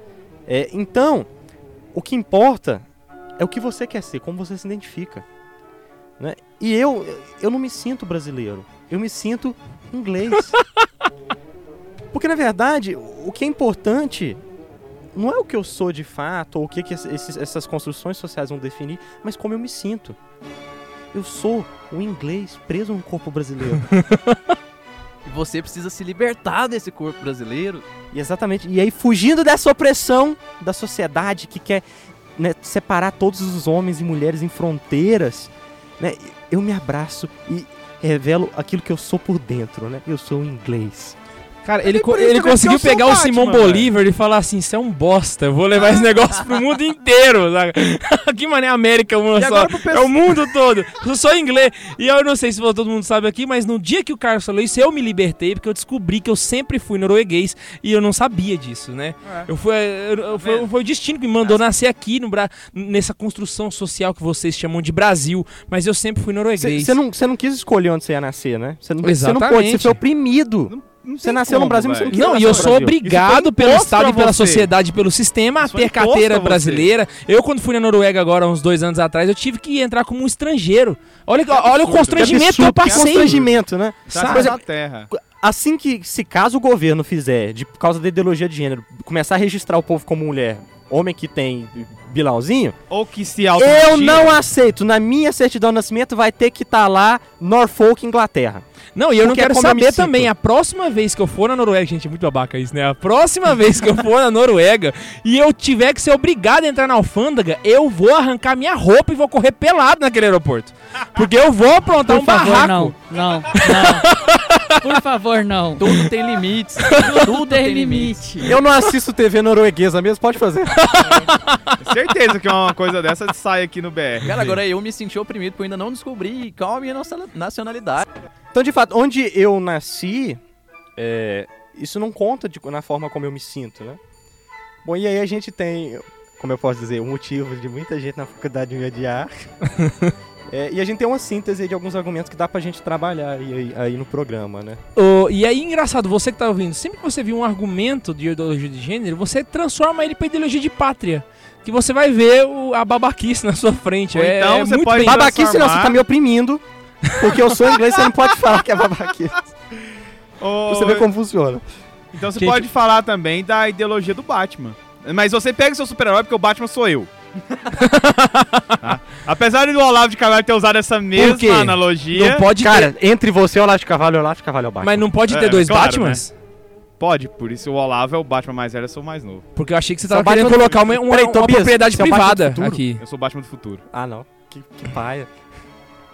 É, então, o que importa é o que você quer ser, como você se identifica, né? E eu, eu não me sinto brasileiro, eu me sinto inglês. *laughs* Porque, na verdade, o que é importante não é o que eu sou de fato, ou o que, que esses- essas construções sociais vão definir, mas como eu me sinto. Eu sou um inglês preso num corpo brasileiro. *laughs* E você precisa se libertar desse corpo brasileiro. e exatamente. E aí, fugindo dessa opressão da sociedade que quer né, separar todos os homens e mulheres em fronteiras, né, eu me abraço e revelo aquilo que eu sou por dentro, né? Eu sou inglês. Cara, ele, nem co- ele conseguiu pegar o Simão Bolívar e falar assim: Isso é um bosta, eu vou levar esse *laughs* negócio pro mundo inteiro. *laughs* que mané América uma E só. É o mundo todo. Eu *laughs* sou inglês. E eu não sei se todo mundo sabe aqui, mas no dia que o Carlos falou isso, eu me libertei, porque eu descobri que eu sempre fui norueguês e eu não sabia disso, né? É. Eu fui, eu- eu- foi, vendo? foi o destino que me mandou nascer aqui, no Bra nessa construção social que vocês chamam de Brasil. Mas eu sempre fui norueguês. Você não, cê não quis escolher onde você ia nascer, né? Você não, cê não Exatamente. pôde, você foi oprimido. Não Você nasceu no como, Brasil, mas você velho. não Não, e eu no sou Brasil. obrigado pelo Estado e pela você. sociedade, pelo sistema, a Isso ter carteira brasileira. Eu, quando fui na Noruega agora, uns dois anos atrás, eu tive que entrar como um estrangeiro. Olha, olha o absurdo. constrangimento que eu absurdo, que passei. constrangimento, né? Exemplo, na terra. assim que, se caso o governo fizer, de por causa da ideologia de gênero, começar a registrar o povo como mulher, homem que tem bilauzinho, Ou que se auto eu não aceito. Na minha certidão de nascimento vai ter que estar lá Norfolk, Inglaterra. Não, e eu não Porque é quero me saber também, a próxima vez que eu for na Noruega, gente, é muito babaca isso, né? A próxima *laughs* vez que eu for na Noruega e eu tiver que ser obrigado a entrar na alfândega, eu vou arrancar minha roupa e vou correr pelado naquele aeroporto. Porque eu vou aprontar Por um favor, barraco. não, não, *laughs* não. Por favor, não. Tudo tem limites. *laughs* Tudo tem limite. Eu não assisto TV norueguesa mesmo, pode fazer. Certeza que uma coisa dessa sai aqui no BR. Cara, agora eu me senti oprimido porque eu ainda não descobri qual a minha naciona- nacionalidade. Então, de fato, onde eu nasci, é, isso não conta de- na forma como eu me sinto, né? Bom, e aí a gente tem, como eu posso dizer, um motivo de muita gente na faculdade de me odiar. *laughs* É, e a gente tem uma síntese de alguns argumentos que dá pra gente trabalhar aí, aí- aí no programa, né? Ô, e aí, engraçado, você que tá ouvindo, sempre que você viu um argumento de ideologia de gênero, você transforma ele pra ideologia de pátria. Que você vai ver o- a babaquice na sua frente. Ou é, então é você muito pode- bem. Babaquice não, você tá me oprimindo. Porque eu sou inglês, você não pode falar que é babaquice. Você ver como funciona. Então você Gente- pode falar também da ideologia do Batman. Mas você pega o seu super-herói porque o Batman sou eu. *laughs* Tá? Apesar do Olavo de Carvalho ter usado essa quê? mesma analogia, Não pode Cara, ter, entre você e o Olavo de Cavalo, o Olavo de Cavalo é o Batman. mas não pode ter É, dois claro, Batmans? pode. Por isso o Olavo é o Batman mais velho, eu sou o mais novo. Porque eu achei que você é tava querendo Batman do- colocar uma, uma, Peraí, uma Tobias, propriedade é Batman do privada futuro? aqui. Eu sou o Batman do futuro. Ah, não. Que, que paia.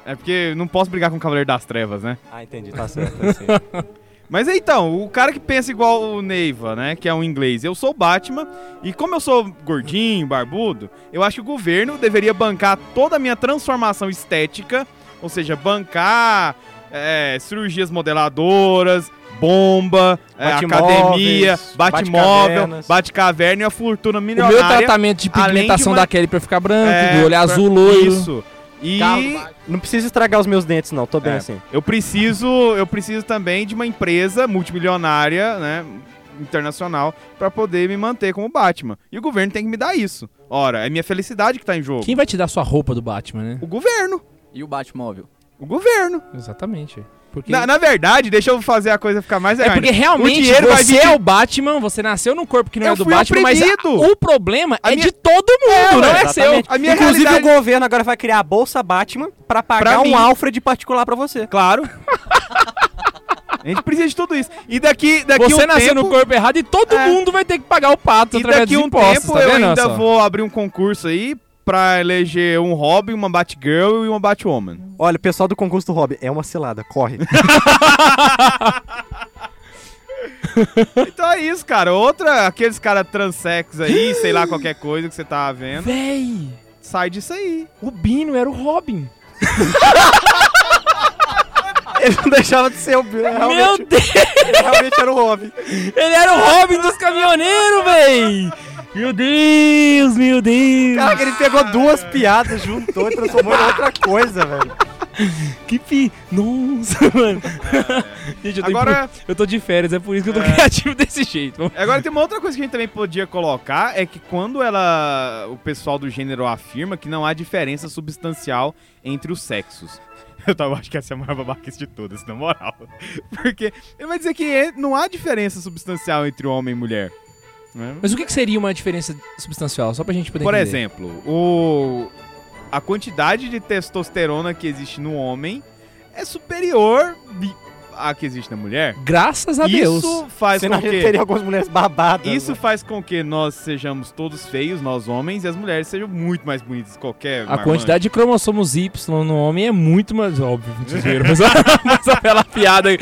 É porque não posso brigar com o Cavaleiro das Trevas, né? Ah, entendi, tá certo. assim. *laughs* Mas então, o cara que pensa igual o Neiva, né? Que é um inglês. Eu sou o Batman. E como eu sou gordinho, barbudo, eu acho que o governo deveria bancar toda a minha transformação estética. Ou seja, bancar é, cirurgias modeladoras, bomba, é, academia, batimóvel, bate-cavernas. bate-caverna e a fortuna O meu milionária. tratamento de além de pigmentação uma- da Kelly pra ficar branco, É, do olho pra- azul, loiro. Isso. E não precisa estragar os meus dentes, não. Tô bem É. assim. eu preciso, eu preciso também de uma empresa multimilionária, né, internacional, pra poder me manter como Batman. E o governo tem que me dar isso. Ora, é minha felicidade que tá em jogo. Quem vai te dar sua roupa do Batman, né? O governo. E o Batmóvel? O governo. Exatamente. Porque... Na, na verdade, deixa eu fazer a coisa ficar mais É legal. porque realmente O você vir é o Batman, você nasceu num corpo que não Eu é do fui Batman, mas a- oprimido. o problema A é minha- de todo mundo, não é Exatamente. seu. A minha Inclusive, realidade- o governo agora vai criar a Bolsa Batman pra pagar Pra um mim. Alfred particular pra você. Claro. *laughs* a gente precisa de tudo isso. E daqui, daqui Você um nasceu tempo... no corpo errado e todo É. mundo vai ter que pagar o pato E através daqui dos um impostos, tempo tá eu ainda só? vou abrir um concurso aí pra eleger um Robin, uma Batgirl e uma Batwoman. Olha, o pessoal do concurso do Hobby, é uma cilada, corre. *laughs* Então é isso, cara. Outra, aqueles caras transex aí, sei lá, qualquer coisa que você tá vendo, Véi, sai disso aí. o Bino era o Robin. *laughs* Ele não deixava de ser o Bill. Meu Deus, ele realmente era o Robin. ele era o Robin dos caminhoneiros, véi. Meu Deus, meu Deus. Caraca, ele pegou duas piadas, juntou e transformou em outra coisa, velho. Que pi... Nossa, *laughs* mano. Gente, eu tô, Agora- eu tô de férias, é por isso que eu tô criativo desse jeito. Agora tem uma outra coisa que a gente também podia colocar, é que quando ela. o pessoal do gênero afirma que não há diferença substancial entre os sexos. *laughs* Eu tava, acho que essa é a maior babaquice de todas, na moral. *laughs* Porque ele vai dizer que é- não há diferença substancial entre homem e mulher. Né? Mas o que, que seria uma diferença substancial? Só pra gente poder Por entender. exemplo, o a quantidade de testosterona que existe no homem é superior à que existe na mulher. Graças a Deus. Isso faz Senão com a gente que teria algumas mulheres babadas. isso né? faz com que nós sejamos todos feios, nós homens, e as mulheres sejam muito mais bonitas que qualquer A marmanjo. quantidade de cromossomos Y no homem é muito mais. Óbvio, mentira, mas, *laughs* mas aquela piada aí.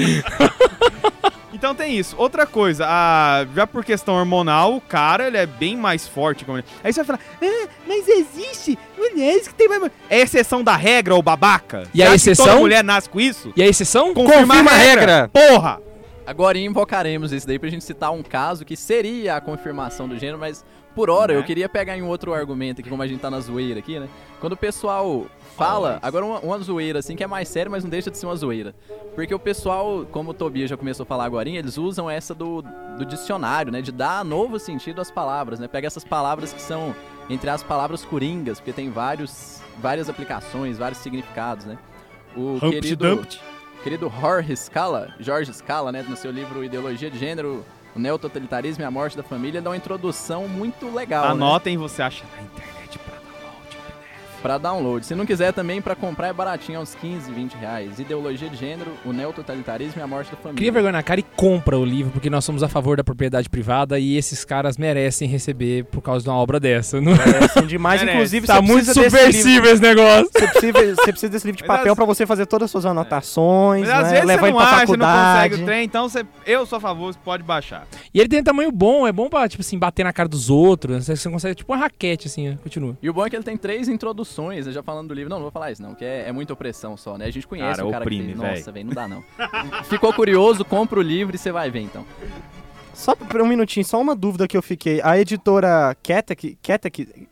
Então tem isso. Outra coisa, a- já por questão hormonal, o cara ele é bem mais forte. que a mulher. Aí você vai falar, ah, mas existe mulheres que tem mais... É exceção da regra, ô babaca? E a exceção? toda mulher nasce com isso? E a exceção? Confirma, a regra. Porra! Agora invocaremos isso daí pra gente citar um caso que seria a confirmação do gênero, mas por hora Né? eu queria pegar em outro argumento aqui, como a gente tá na zoeira aqui, né? Quando o pessoal fala, agora uma, uma zoeira assim que é mais séria, mas não deixa de ser uma zoeira. Porque o pessoal, como o Tobias já começou a falar agora, eles usam essa do, do dicionário, né? De dar novo sentido às palavras, né? Pega essas palavras que são, entre as palavras coringas, porque tem vários, várias aplicações, vários significados, né? O Humpty querido, Dumpty. querido Jorge Scala, Jorge Scala, né, no seu livro Ideologia de Gênero, o Neototalitarismo e a Morte da Família, dá uma introdução muito legal, né? Anotem, você acha na internet pra download. Se não quiser também, pra comprar é baratinho, é uns 15, 20 reais. Ideologia de gênero, o neototalitarismo e a morte da família. Cria vergonha na cara e compra o livro, porque nós somos a favor da propriedade privada e esses caras merecem receber por causa de uma obra dessa. Não É assim demais, Merece. inclusive tá muito subversivo esse negócio. Você precisa, você precisa desse livro de papel pra você fazer todas as suas anotações, Mas às né? vezes levar você ele não pra acha, não consegue faculdade. o trem, então você, eu sou a favor, você pode baixar. E ele tem um tamanho bom, é bom pra, tipo assim, bater na cara dos outros. Você você consegue, tipo uma raquete, assim, continua. E o bom é que ele tem três introduções, né, já falando do livro. Não, não vou falar isso não, que é, é muita opressão só, né? A gente conhece Cara, o cara oprime, que fez. Nossa, velho, não dá não. *laughs* Ficou curioso, compra o livro e você vai ver então. Só por um minutinho, só uma dúvida que eu fiquei. A editora Catech, Catech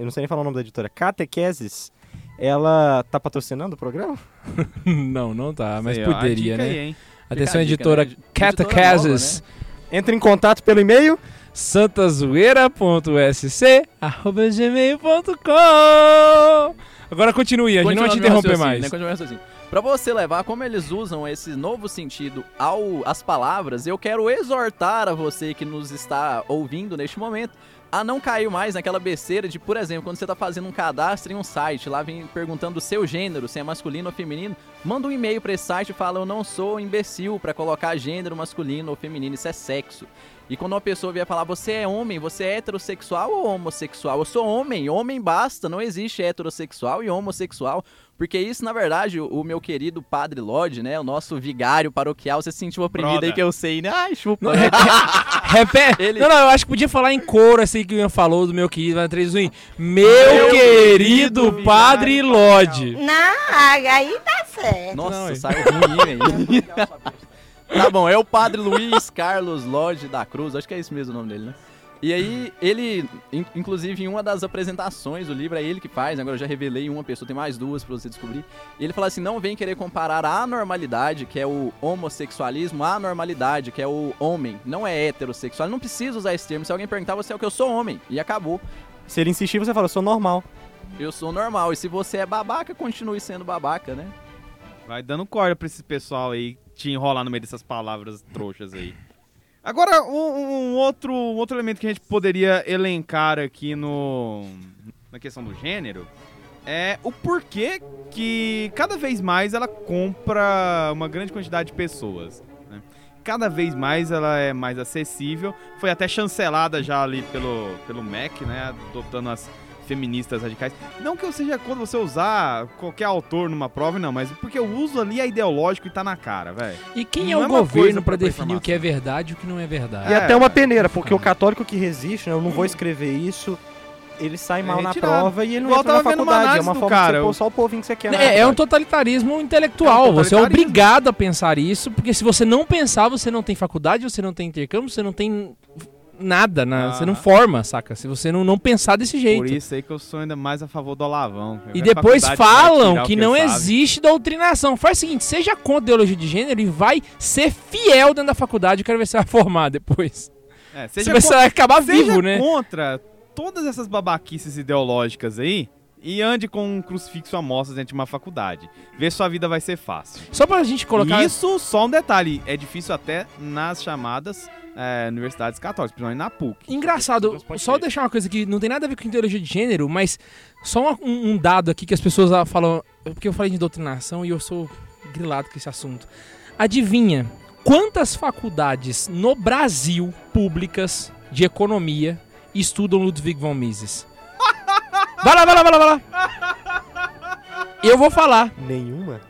eu não sei nem falar o nome da editora, Catequeses, ela tá patrocinando o programa? *laughs* não, não tá, mas Sei, ó, poderia, dica né? aí, hein? Atenção, a dica, editora né? Catechesis. Entre em contato pelo e-mail. santazoeira.sc.gmail.com Agora continue, a gente não vai te interromper mais. Né? Pra você levar como eles usam esse novo sentido ao às palavras, eu quero exortar a você que nos está ouvindo neste momento a não cair mais naquela besteira de, por exemplo, quando você tá fazendo um cadastro em um site, lá vem perguntando o seu gênero, se é masculino ou feminino, manda um e-mail pra esse site e fala: "Eu não sou imbecil pra colocar gênero masculino ou feminino, isso é sexo". E quando uma pessoa vier falar, você é homem, você é heterossexual ou homossexual? Eu sou homem, homem basta, não existe heterossexual e homossexual. Porque isso, na verdade, o, o meu querido Padre Lodge, né, o nosso vigário paroquial, você se sentiu oprimido Brother. aí que eu sei, né? Ai, chupa. Não, *laughs* Repete. Ele- Não, não, eu acho que podia falar em coro, assim que o Ian falou do meu querido, vai 3 1. Meu, Meu querido querido Padre Lodge. Não, aí tá certo. Nossa, Não, saiu ruim, velho. *laughs* *laughs* tá bom, é o Padre Luiz Carlos Lodge da Cruz, acho que é esse mesmo o nome dele, né? E aí, ele, in- inclusive em uma das apresentações do livro, é ele que faz, agora eu já revelei uma pessoa, tem mais duas pra você descobrir. E ele fala assim: não vem querer comparar a anormalidade, que é o homossexualismo, à normalidade, que é o homem. Não é heterossexual. Não precisa usar esse termo. Se alguém perguntar, você é o que eu sou homem. E acabou. Se ele insistir, você fala, eu sou normal. Eu sou normal. E se você é babaca, continue sendo babaca, né? Vai dando corda pra esse pessoal aí te enrolar no meio dessas palavras trouxas aí. Agora, um, um outro, um outro elemento que a gente poderia elencar aqui no na questão do gênero é o porquê que cada vez mais ela compra uma grande quantidade de pessoas. né? Cada vez mais ela é mais acessível. Foi até chancelada já ali pelo, pelo MEC, né? Adotando as feministas radicais. Não que eu seja contra você usar qualquer autor numa prova, não, mas porque o uso ali é ideológico e tá na cara, velho. E quem Não é é o coisa governo pra pra definir o que é verdade e o que não é verdade? E É, até uma peneira, porque o católico que resiste, né, eu não vou escrever isso, ele sai mal na retirado. prova e ele não Igual entra na tava vendo uma faculdade. É uma do forma cara, de você pôr o- só o povinho que você quer. na É, é um faculdade. totalitarismo intelectual. É um Você é totalitarismo. obrigado a pensar isso, porque se você não pensar, você não tem faculdade, você não tem intercâmbio, você não tem nada, na- Ah. você não forma, saca? Se você não, não pensar desse jeito. Por isso aí que eu sou ainda mais a favor do Olavão. E Qualquer depois faculdade vai falam que ele não existe doutrinação. Faz o seguinte, seja contra a ideologia de gênero e vai ser fiel dentro da faculdade. Eu quero ver você vai formar depois. É, Você seja vai, você vai acabar vivo, né? contra todas essas babaquices ideológicas aí e ande com um crucifixo a mostras dentro de uma faculdade. Vê se sua vida vai ser fácil. Só pra gente colocar... Isso, só um detalhe, é difícil até nas chamadas é, universidades católicas, principalmente na PUC. Engraçado, só deixar uma coisa que não tem nada a ver com ideologia de gênero, mas só um, um dado aqui que as pessoas ah, falam. Porque eu falei de doutrinação e eu sou grilado com esse assunto. Adivinha quantas faculdades no Brasil públicas de economia estudam Ludwig von Mises? Vai lá, vai lá, vai lá, vai lá. Eu vou falar. Nenhuma?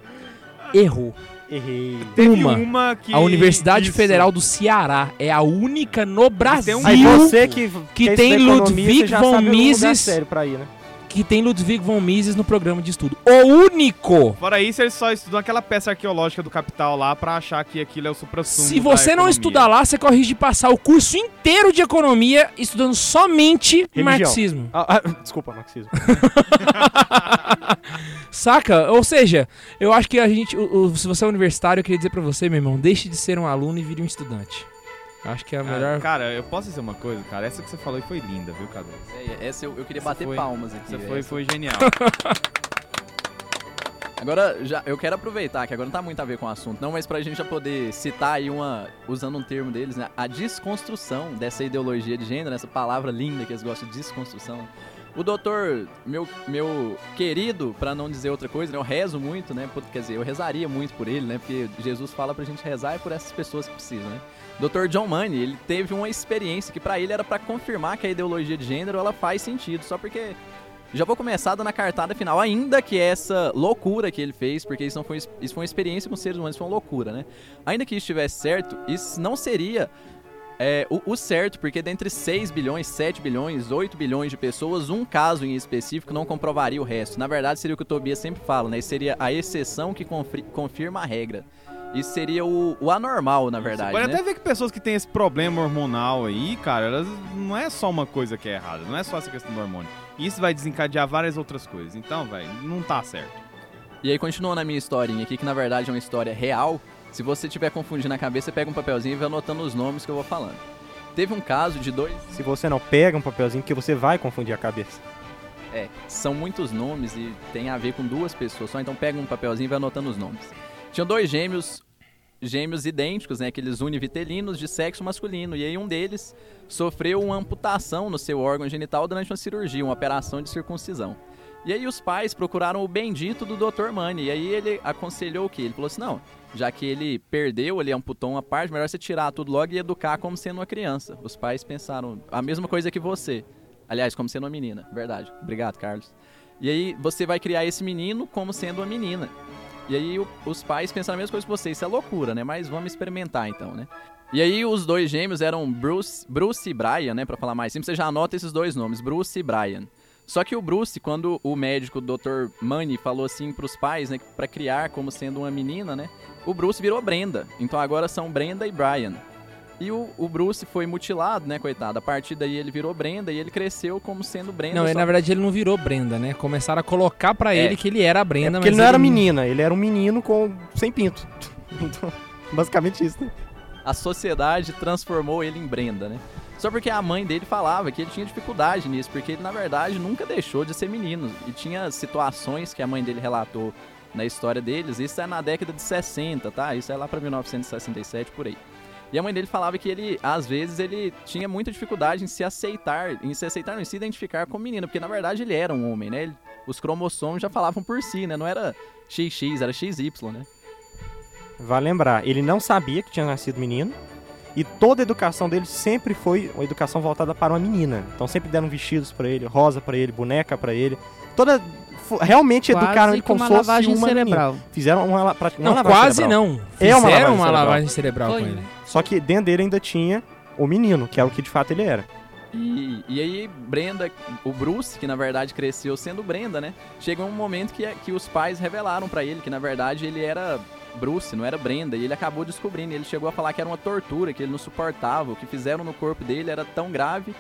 Errou. Errei. Teve Uma. uma que... A Universidade isso. Federal do Ceará é a única no Brasil um- Aí você que, que tem Ludwig von Mises. sério pra ir, né? Que tem Ludwig von Mises no programa de estudo. O único! Fora isso, eles só estudam aquela peça arqueológica do Capital lá pra achar que aquilo é o supra-sumo Se você não estudar lá, você corre de passar o curso inteiro de economia estudando somente Religião. marxismo. Ah, ah, desculpa, marxismo. *laughs* Saca? Ou seja, eu acho que a gente, o- o- se você é universitário, eu queria dizer pra você, meu irmão, deixe de ser um aluno e vire um estudante. Acho que é a Ah, melhor. Cara, eu posso dizer uma coisa, cara? Essa que você falou aí foi linda, viu, Cadu? É, essa eu, eu queria Essa bater foi- palmas aqui. Essa velho. foi, foi genial. *laughs* Agora, já, eu quero aproveitar, que agora não tá muito a ver com o assunto, não, mas pra gente já poder citar aí uma, usando um termo deles, né? A desconstrução dessa ideologia de gênero, essa palavra linda que eles gostam de desconstrução. O doutor, meu, meu querido, pra não dizer outra coisa, né? Eu rezo muito, né? Quer dizer, eu rezaria muito por ele, né? Porque Jesus fala pra gente rezar é por essas pessoas que precisam, né? Dr. John Money, ele teve uma experiência que pra ele era pra confirmar que a ideologia de gênero ela faz sentido, só porque já vou começar dando a cartada final, ainda que essa loucura que ele fez, porque isso não foi isso foi uma experiência com seres humanos, foi uma loucura, né? Ainda que isso estivesse certo, isso não seria é, o, o, certo, porque dentre 6 bilhões, 7 bilhões, 8 bilhões de pessoas, um caso em específico não comprovaria o resto. Na verdade, seria o que o Tobias sempre fala, né? Seria a exceção que confirma a regra. Isso seria o, o anormal, na verdade. Você pode né? até ver que pessoas que têm esse problema hormonal aí, cara, elas não é só uma coisa que é errada, não é só essa questão do hormônio. Isso vai desencadear várias outras coisas. Então, velho, não tá certo. E aí, continuando a minha historinha aqui, que na verdade é uma história real, se você estiver confundindo a cabeça, você pega um papelzinho e vai anotando os nomes que eu vou falando. Teve um caso de dois. Se você não pega um papelzinho, que você vai confundir a cabeça. É, são muitos nomes e tem a ver com duas pessoas só, então pega um papelzinho e vai anotando os nomes. Tinham dois gêmeos, gêmeos idênticos, né, aqueles univitelinos de sexo masculino, e aí um deles sofreu uma amputação no seu órgão genital durante uma cirurgia, uma operação de circuncisão. E aí os pais procuraram o bendito do Dr. Money, e aí ele aconselhou o quê? Ele falou assim: "Não, já que ele perdeu, ele amputou uma parte, melhor você tirar tudo logo e educar como sendo uma criança. Os pais pensaram a mesma coisa que você. Aliás, como sendo uma menina. Verdade. Obrigado, Carlos. E aí você vai criar esse menino como sendo uma menina. E aí o, os pais pensaram a mesma coisa que você. Isso é loucura, né? Mas vamos experimentar então, né? E aí os dois gêmeos eram Bruce, Bruce e Brian, né? Pra falar mais simples, você já anota esses dois nomes, Bruce e Brian. Só que o Bruce, quando o médico, o Dr. Money, falou assim pros pais, né, para criar como sendo uma menina, né, o Bruce virou Brenda. Então agora são Brenda e Brian. E o, o, Bruce foi mutilado, né, coitado? A partir daí ele virou Brenda e ele cresceu como sendo Brenda. Não, ele, na verdade ele não virou Brenda, né? Começaram a colocar para é. ele que ele era Brenda, é porque ele não ele... era menina, ele era um menino com sem pinto. *laughs* Então, basicamente isso, né? A sociedade transformou ele em Brenda, né? Só porque a mãe dele falava que ele tinha dificuldade nisso, porque ele, na verdade, nunca deixou de ser menino. E tinha situações que a mãe dele relatou na história deles, isso é na década de 60, tá? Isso é lá para 1967, por aí. E a mãe dele falava que ele, às vezes, ele tinha muita dificuldade em se aceitar, em se aceitar, não, em se identificar como menino, porque na verdade ele era um homem, né? Ele, os cromossomos já falavam por si, né? Não era XX, era XY, né? Vai lembrar, ele não sabia que tinha nascido menino, e toda a educação dele sempre foi uma educação voltada para uma menina. Então sempre deram vestidos para ele, rosa para ele, boneca para ele. Toda realmente quase educaram ele como uma se fosse lavagem uma cerebral. menina. Fizeram uma, pra, não, lavagem quase cerebral. não. É uma Fizeram lavagem uma cerebral. lavagem cerebral Foi, com ele. né? Só que dentro dele ainda tinha o menino, que era o que de fato ele era. E, e aí, Brenda, o Bruce, que na verdade cresceu sendo Brenda, né? Chega um momento que, que os pais revelaram pra ele que na verdade ele era Bruce, não era Brenda, e ele acabou descobrindo. Ele chegou a falar que era uma tortura, que ele não suportava. O que fizeram no corpo dele era tão grave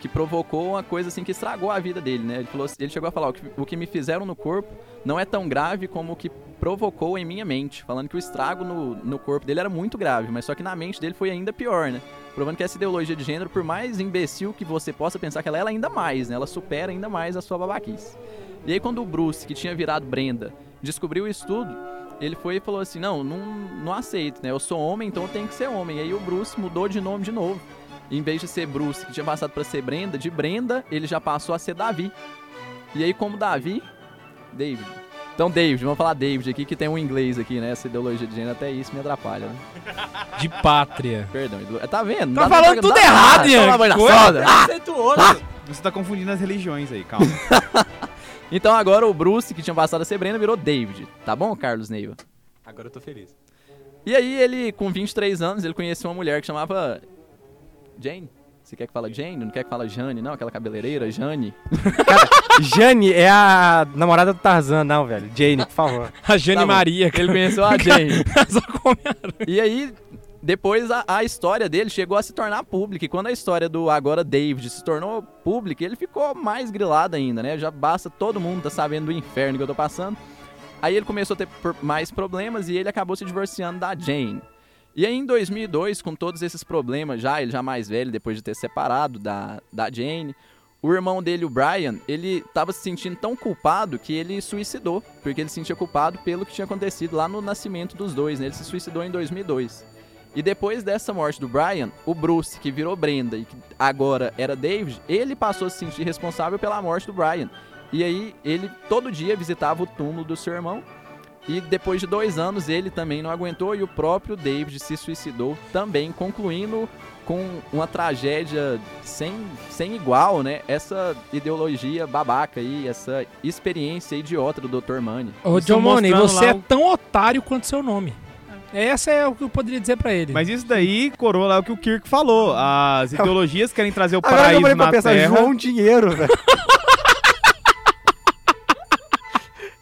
que provocou uma coisa assim que estragou a vida dele, né? Ele, falou, ele chegou a falar: o que, o que me fizeram no corpo não é tão grave como o que provocou em minha mente. Falando que o estrago no, no corpo dele era muito grave, mas só que na mente dele foi ainda pior, né? Provando que essa ideologia de gênero, por mais imbecil que você possa pensar que ela é, ela ainda mais, né? Ela supera ainda mais a sua babaquice. E aí, quando o Bruce, que tinha virado Brenda, descobriu isso tudo, ele foi e falou assim: não, não, não aceito, né? Eu sou homem, então eu tenho que ser homem. E aí o Bruce mudou de nome de novo. E em vez de ser Bruce, que tinha passado para ser Brenda, de Brenda, ele já passou a ser Davi. E aí, como Davi, David. Então, David, vamos falar David aqui, que tem um inglês aqui, né? Essa ideologia de gênero, até isso me atrapalha, né? De pátria. Perdão, tá vendo? Tá falando dá- tudo dá- errado, Ian. Coisa. Ah! Você tá confundindo as religiões aí, calma. Então agora o Bruce, que tinha passado a ser Brenda, virou David. Tá bom, Carlos Neiva? Agora eu tô feliz. E aí ele, com 23 anos, ele conheceu uma mulher que chamava Jane. Você quer que fala Jane? Não quer que fala Jane, não? Aquela cabeleireira, Jane. Jane é a namorada do Tarzan, não, velho. Jane, por favor. A Jane Tá. Maria. Ele conheceu a Jane. *laughs* Só come aranha. E aí, depois a, a história dele chegou a se tornar pública. E quando a história do agora David se tornou pública, ele ficou mais grilado ainda, né? Já basta todo mundo tá sabendo do inferno que eu tô passando. Aí ele começou a ter mais problemas e ele acabou se divorciando da Jane. E aí em 2002, com todos esses problemas já, ele já mais velho, depois de ter separado da, da Jane, o irmão dele, o Brian, ele tava se sentindo tão culpado que ele suicidou, porque ele se sentia culpado pelo que tinha acontecido lá no nascimento dos dois, né? Ele se suicidou em 2002. E depois dessa morte do Brian, o Bruce, que virou Brenda e que agora era David, ele passou a se sentir responsável pela morte do Brian. E aí ele todo dia visitava o túmulo do seu irmão. E depois de dois anos ele também não aguentou e o próprio David se suicidou também, concluindo com uma tragédia sem, sem igual, né? Essa ideologia babaca aí, essa experiência idiota do Dr. Money. Ô, John Money, você é o- tão otário quanto seu nome. Essa é o que eu poderia dizer pra ele. Mas isso daí coroa lá o que o Kirk falou. As ideologias querem trazer o Agora eu paraíso parei pra na pensar, Terra. João Dinheiro, velho. *laughs*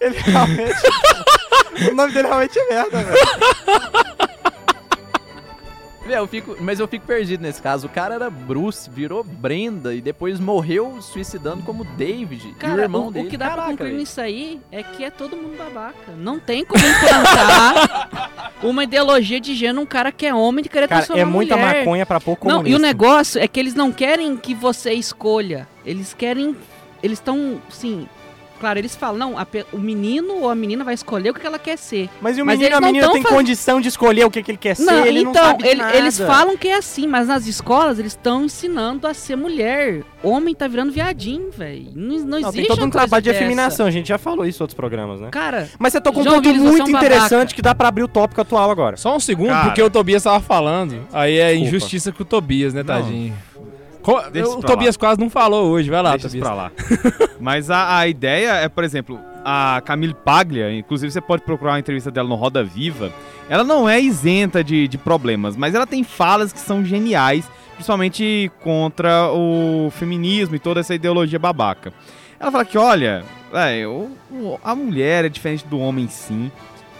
Ele realmente... o nome dele realmente é merda, velho. Meu, *laughs* eu fico, mas eu fico perdido nesse caso. O cara era Bruce, virou Brenda e depois morreu suicidando como David e o Cara, irmão o, dele. o que dá pra Caraca, concluir velho. nisso aí é que é todo mundo babaca. Não tem como implantar *laughs* uma ideologia de gênero um cara que é homem de querer Cara, transformar é muita mulher. maconha pra pouco Não, comunista. e o negócio é que eles não querem que você escolha. Eles querem. Eles estão, sim. Claro, eles falam, não, a o menino ou a menina vai escolher o que ela quer ser. Mas e o Mas menino, a não menina tem faz- condição de escolher o que, que ele quer ser, não, ele não então, sabe de ele- nada. eles falam que é assim, mas nas escolas eles estão ensinando a ser mulher. Homem tá virando viadinho, velho. Não, não, Não, existe tem todo um trabalho de dessa. efeminação, a gente já falou isso em outros programas, né? Cara, Mas você tocou um ponto muito um babaca. interessante que dá pra abrir o tópico atual agora. Só um segundo, Cara. porque o Tobias tava falando. Aí é Desculpa. injustiça com o Tobias, né, Não. tadinho? O Tobias quase não falou hoje, vai lá, Deixa Tobias. pra lá. Mas a, a ideia é, por exemplo, a Camille Paglia, inclusive você pode procurar uma entrevista dela no Roda Viva, ela não é isenta de, de problemas, mas ela tem falas que são geniais, principalmente contra o feminismo e toda essa ideologia babaca. Ela fala que, olha, é, a mulher é diferente do homem sim.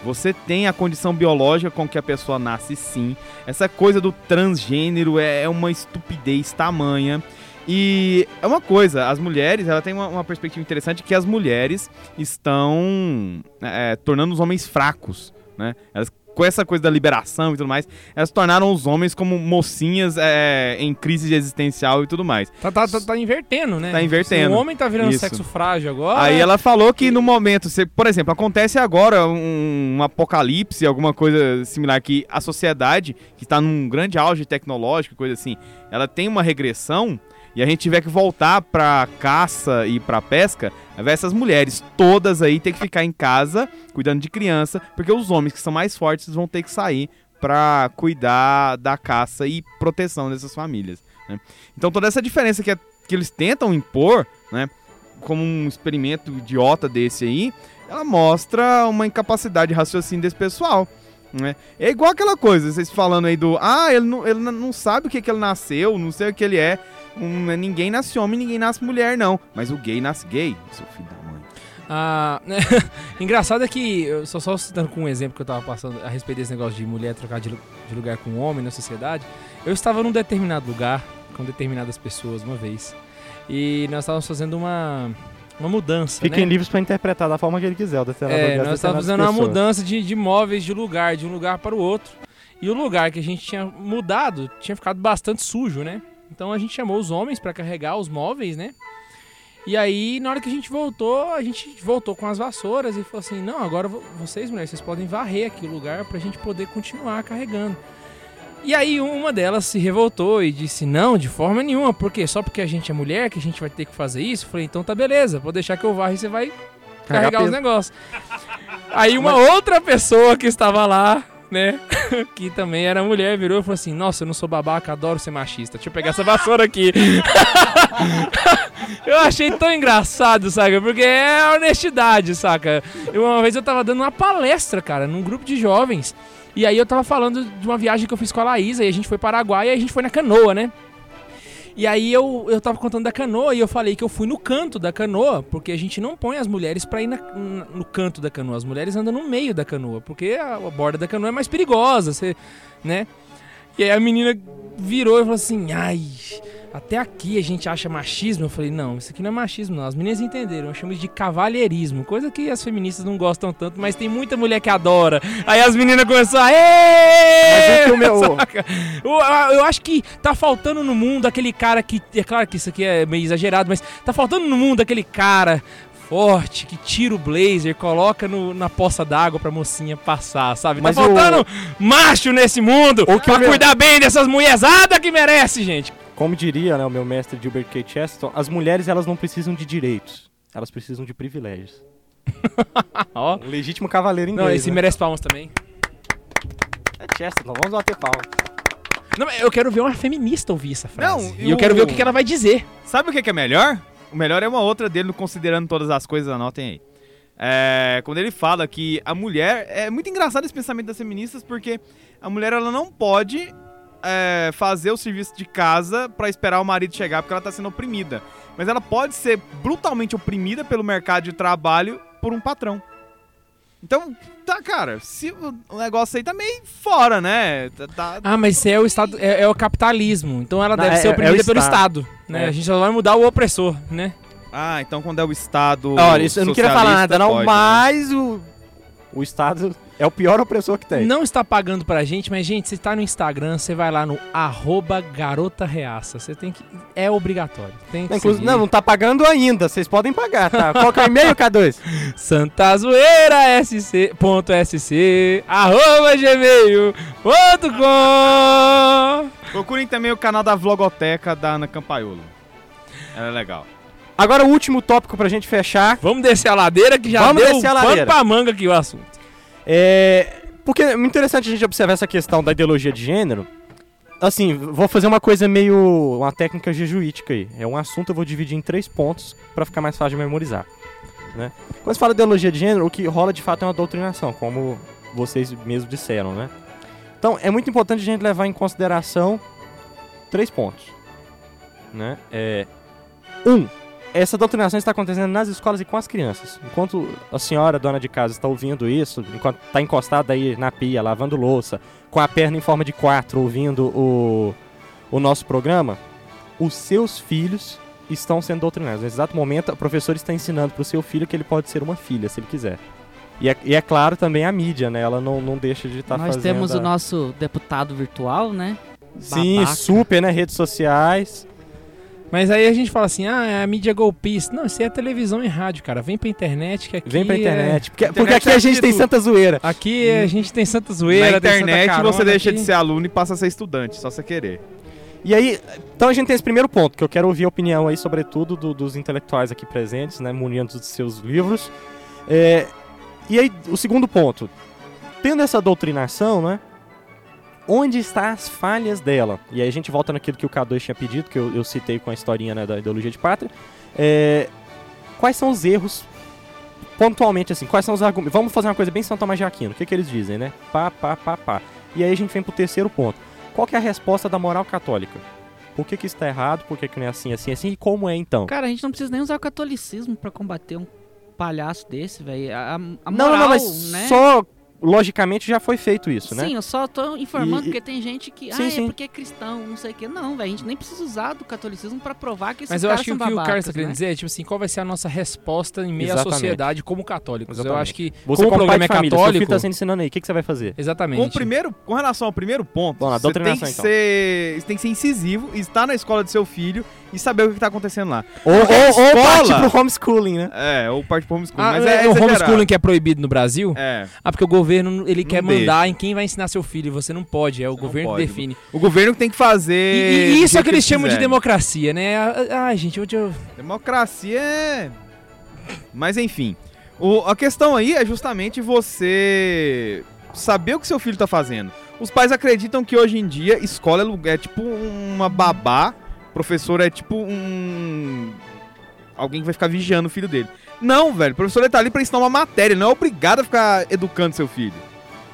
Você tem a condição biológica com que a pessoa nasce sim. Essa coisa do transgênero é é uma estupidez tamanha. E é uma coisa, as mulheres, ela tem uma, uma perspectiva interessante que as mulheres estão é, tornando os homens fracos, né? Elas, com essa coisa da liberação e tudo mais, elas tornaram os homens como mocinhas é, em crise existencial e tudo mais. Tá, tá, tá, tá invertendo, né? Tá invertendo. O homem tá virando Isso. sexo frágil agora. Aí ela falou que no momento, se, por exemplo, acontece agora um, um apocalipse, alguma coisa similar, que a sociedade, que está num grande auge tecnológico, coisa assim, ela tem uma regressão e a gente tiver que voltar pra caça e pra pesca, vai essas mulheres todas aí ter que ficar em casa cuidando de criança, porque os homens que são mais fortes vão ter que sair pra cuidar da caça e proteção dessas famílias. né? Então toda essa diferença que, é- que eles tentam impor, né, como um experimento idiota desse aí, ela mostra uma incapacidade de raciocínio desse pessoal. Né? É igual aquela coisa, vocês falando aí do. Ah, ele não, ele não sabe o que, que ele nasceu, não sei o que ele é. Um, ninguém nasce homem, ninguém nasce mulher, não. Mas o gay nasce gay, seu filho da mãe. Ah, *laughs* engraçado é que, só, só citando com um exemplo que eu tava passando a respeito desse negócio de mulher trocar de, de lugar com homem na sociedade, eu estava num determinado lugar com determinadas pessoas uma vez e nós estávamos fazendo uma, uma mudança, Fiquem né? livres pra interpretar da forma que ele quiser. o determinado É, nós estávamos fazendo uma mudança de, de móveis de lugar, de um lugar para o outro. E o lugar que a gente tinha mudado tinha ficado bastante sujo, né? Então a gente chamou os homens para carregar os móveis, né? E aí, na hora que a gente voltou, a gente voltou com as vassouras e falou assim: não, agora vo- vocês, mulheres, vocês podem varrer aqui o lugar pra gente poder continuar carregando. E aí, uma delas se revoltou e disse: não, de forma nenhuma, porque só porque a gente é mulher que a gente vai ter que fazer isso. Eu falei: então tá beleza, vou deixar que eu varre e você vai carregar os negócios. Aí uma outra pessoa que estava lá, né, *laughs* que também era mulher, virou e falou assim: Nossa, eu não sou babaca, adoro ser machista. Deixa eu pegar essa vassoura aqui. *laughs* eu achei tão engraçado, saca? Porque é honestidade, saca? Eu, uma vez eu tava dando uma palestra, cara, num grupo de jovens. E aí eu tava falando de uma viagem que eu fiz com a Laísa e a gente foi para Paraguai e a gente foi na canoa, né? E aí eu, eu tava contando da canoa e eu falei que eu fui no canto da canoa, porque a gente não põe as mulheres pra ir na- no canto da canoa. As mulheres andam no meio da canoa, porque a, a borda da canoa é mais perigosa, você, né? E aí a menina virou e falou assim: "Ai, até aqui a gente acha machismo". Eu falei: "Não, isso aqui não é machismo, não. As meninas entenderam. Eu chamo isso de cavalheirismo, coisa que as feministas não gostam tanto, mas tem muita mulher que adora". Aí as meninas começaram a Mas o que o meu-? *laughs* Eu, acho que tá faltando no mundo aquele cara que. É claro que isso aqui é meio exagerado, mas tá faltando no mundo aquele cara forte, que tira o blazer, coloca no- na poça d'água pra mocinha passar, sabe? Mas tá faltando macho nesse mundo O que pra cuidar bem dessas mulherzadas que merece, gente. Como diria né, o meu mestre Gilbert K. Chesterton, as mulheres elas não precisam de direitos, elas precisam de privilégios. *laughs* Ó. Um legítimo cavaleiro Não, inglês. esse né? merece palmas também. É Chesterton, vamos bater palma. Não, eu quero ver uma feminista ouvir essa frase. Não, e e eu quero ver o- que, que ela vai dizer. Sabe o que, que é melhor? O melhor é uma outra dele, considerando todas as coisas, anotem aí. É, quando ele fala que a mulher. É muito engraçado esse pensamento das feministas, porque a mulher ela não pode é, fazer o serviço de casa pra esperar o marido chegar, porque ela tá sendo oprimida. Mas ela pode ser brutalmente oprimida pelo mercado de trabalho por um patrão. Então, tá, cara, se o negócio aí tá meio fora, né? Tá- Tá, Ah, mas isso é o Estado, é, é o capitalismo. Então ela Não, deve é- ser é oprimida o pelo Estado. Estado. Né? É. A gente só vai mudar o opressor, né? Ah, então quando é o Estado. Olha, isso eu não queria falar nada, não, pode, né? mas o, o Estado é o pior opressor que tem. Não está pagando pra gente, mas, gente, você tá no Instagram, você vai lá no arroba garota reaça. Você tem que. É obrigatório. Tem que Não, inclusive- não, não tá pagando ainda, vocês podem pagar, tá? Qual que é o e-mail, K2? *laughs* Santazoeira SC, ponto SC, arroba gmail.com Procurem também o canal da Vlogoteca da Ana Campaiolo. Ela é legal. Agora o último tópico pra gente fechar. Vamos descer a ladeira que já Vamos deu descer a pano ladeira. pra manga aqui o assunto. É. Porque é muito interessante a gente observar essa questão da ideologia de gênero. Assim, vou fazer uma coisa meio. uma técnica jesuítica aí. É um assunto, eu vou dividir em três pontos pra ficar mais fácil de memorizar. Né? Quando se fala de ideologia de gênero, o que rola de fato é uma doutrinação, como vocês mesmos disseram, né? Então, é muito importante a gente levar em consideração três pontos. Né? É, um, essa doutrinação está acontecendo nas escolas e com as crianças. Enquanto a senhora, dona de casa, está ouvindo isso, enquanto está encostada aí na pia, lavando louça, com a perna em forma de quatro, ouvindo o, o nosso programa, os seus filhos estão sendo doutrinados. Nesse exato momento, o professor está ensinando para o seu filho que ele pode ser uma filha, se ele quiser. E é, e é claro também a mídia, né? Ela não, não deixa de estar Nós fazendo... temos a- o nosso deputado virtual, né? Sim, Babaca. super, né? Redes sociais. Mas aí a gente fala assim, ah, é a mídia golpista. Não, isso aí é televisão e rádio, cara. Vem pra internet que aqui Vem pra é- internet. Porque, Internet porque aqui é a gente tem tudo. santa zoeira. Aqui a gente tem Santa Zoeira, Na internet Carona você deixa aqui. de ser aluno e passa a ser estudante, só você querer. E aí, então a gente tem esse primeiro ponto, que eu quero ouvir a opinião aí, sobretudo, do- dos intelectuais aqui presentes, né, munindo dos seus livros. É, e aí, o segundo ponto, tendo essa doutrinação, né, onde estão as falhas dela? E aí a gente volta naquilo que o K2 tinha pedido, que eu, eu citei com a historinha né, da ideologia de pátria. É, quais são os erros, pontualmente assim, quais são os argumentos? Vamos fazer uma coisa bem São Tomás de Aquino, o que, que eles dizem, né? Pá, pá, pá, pá. E aí a gente vem pro terceiro ponto. Qual que é a resposta da moral católica? Por que, que isso tá errado? Por que, que não é assim, assim, assim? E como é então? Cara, a gente não precisa nem usar o catolicismo pra combater um palhaço desse, velho. A, a a não, moral, não, não, mas né? só logicamente já foi feito isso, né? Sim, eu só tô informando E- porque tem gente que, Sim, ah, sim. é porque é cristão, não sei o que. Não, velho, a gente nem precisa usar do catolicismo pra provar que esses Mas eu acho que o que o Carlos tá querendo né? dizer é, tipo assim, qual vai ser a nossa resposta em meio à Exatamente. sociedade como católicos. Eu Exatamente. acho que, Você como o como pai programa de é família, seu católico... filho tá ensinando aí, o que, que você vai fazer? Exatamente. Com, o primeiro, com relação ao primeiro ponto, lá, você tem que, então. ser, você tem que ser incisivo, estar na escola do seu filho e saber o que está acontecendo lá. Ou, ou, ou parte pro homeschooling, né? É, ou parte pro homeschooling. Ah, mas é, é, o homeschooling que é proibido no Brasil? É. Ah, porque o governo ele Não quer deixa. mandar em quem vai ensinar seu filho. Você não pode, é o Você governo que define. O governo que tem que fazer. E, e isso é o que eles chamam de democracia, né? Ah, Ai, gente, hoje eu... Democracia é. Mas enfim. O- a questão aí é justamente você saber o que seu filho tá fazendo. Os pais acreditam que hoje em dia escola é, é tipo uma babá, professor é tipo um. Alguém que vai ficar vigiando o filho dele. Não, velho. O professor ele tá ali pra ensinar uma matéria, ele não é obrigado a ficar educando seu filho.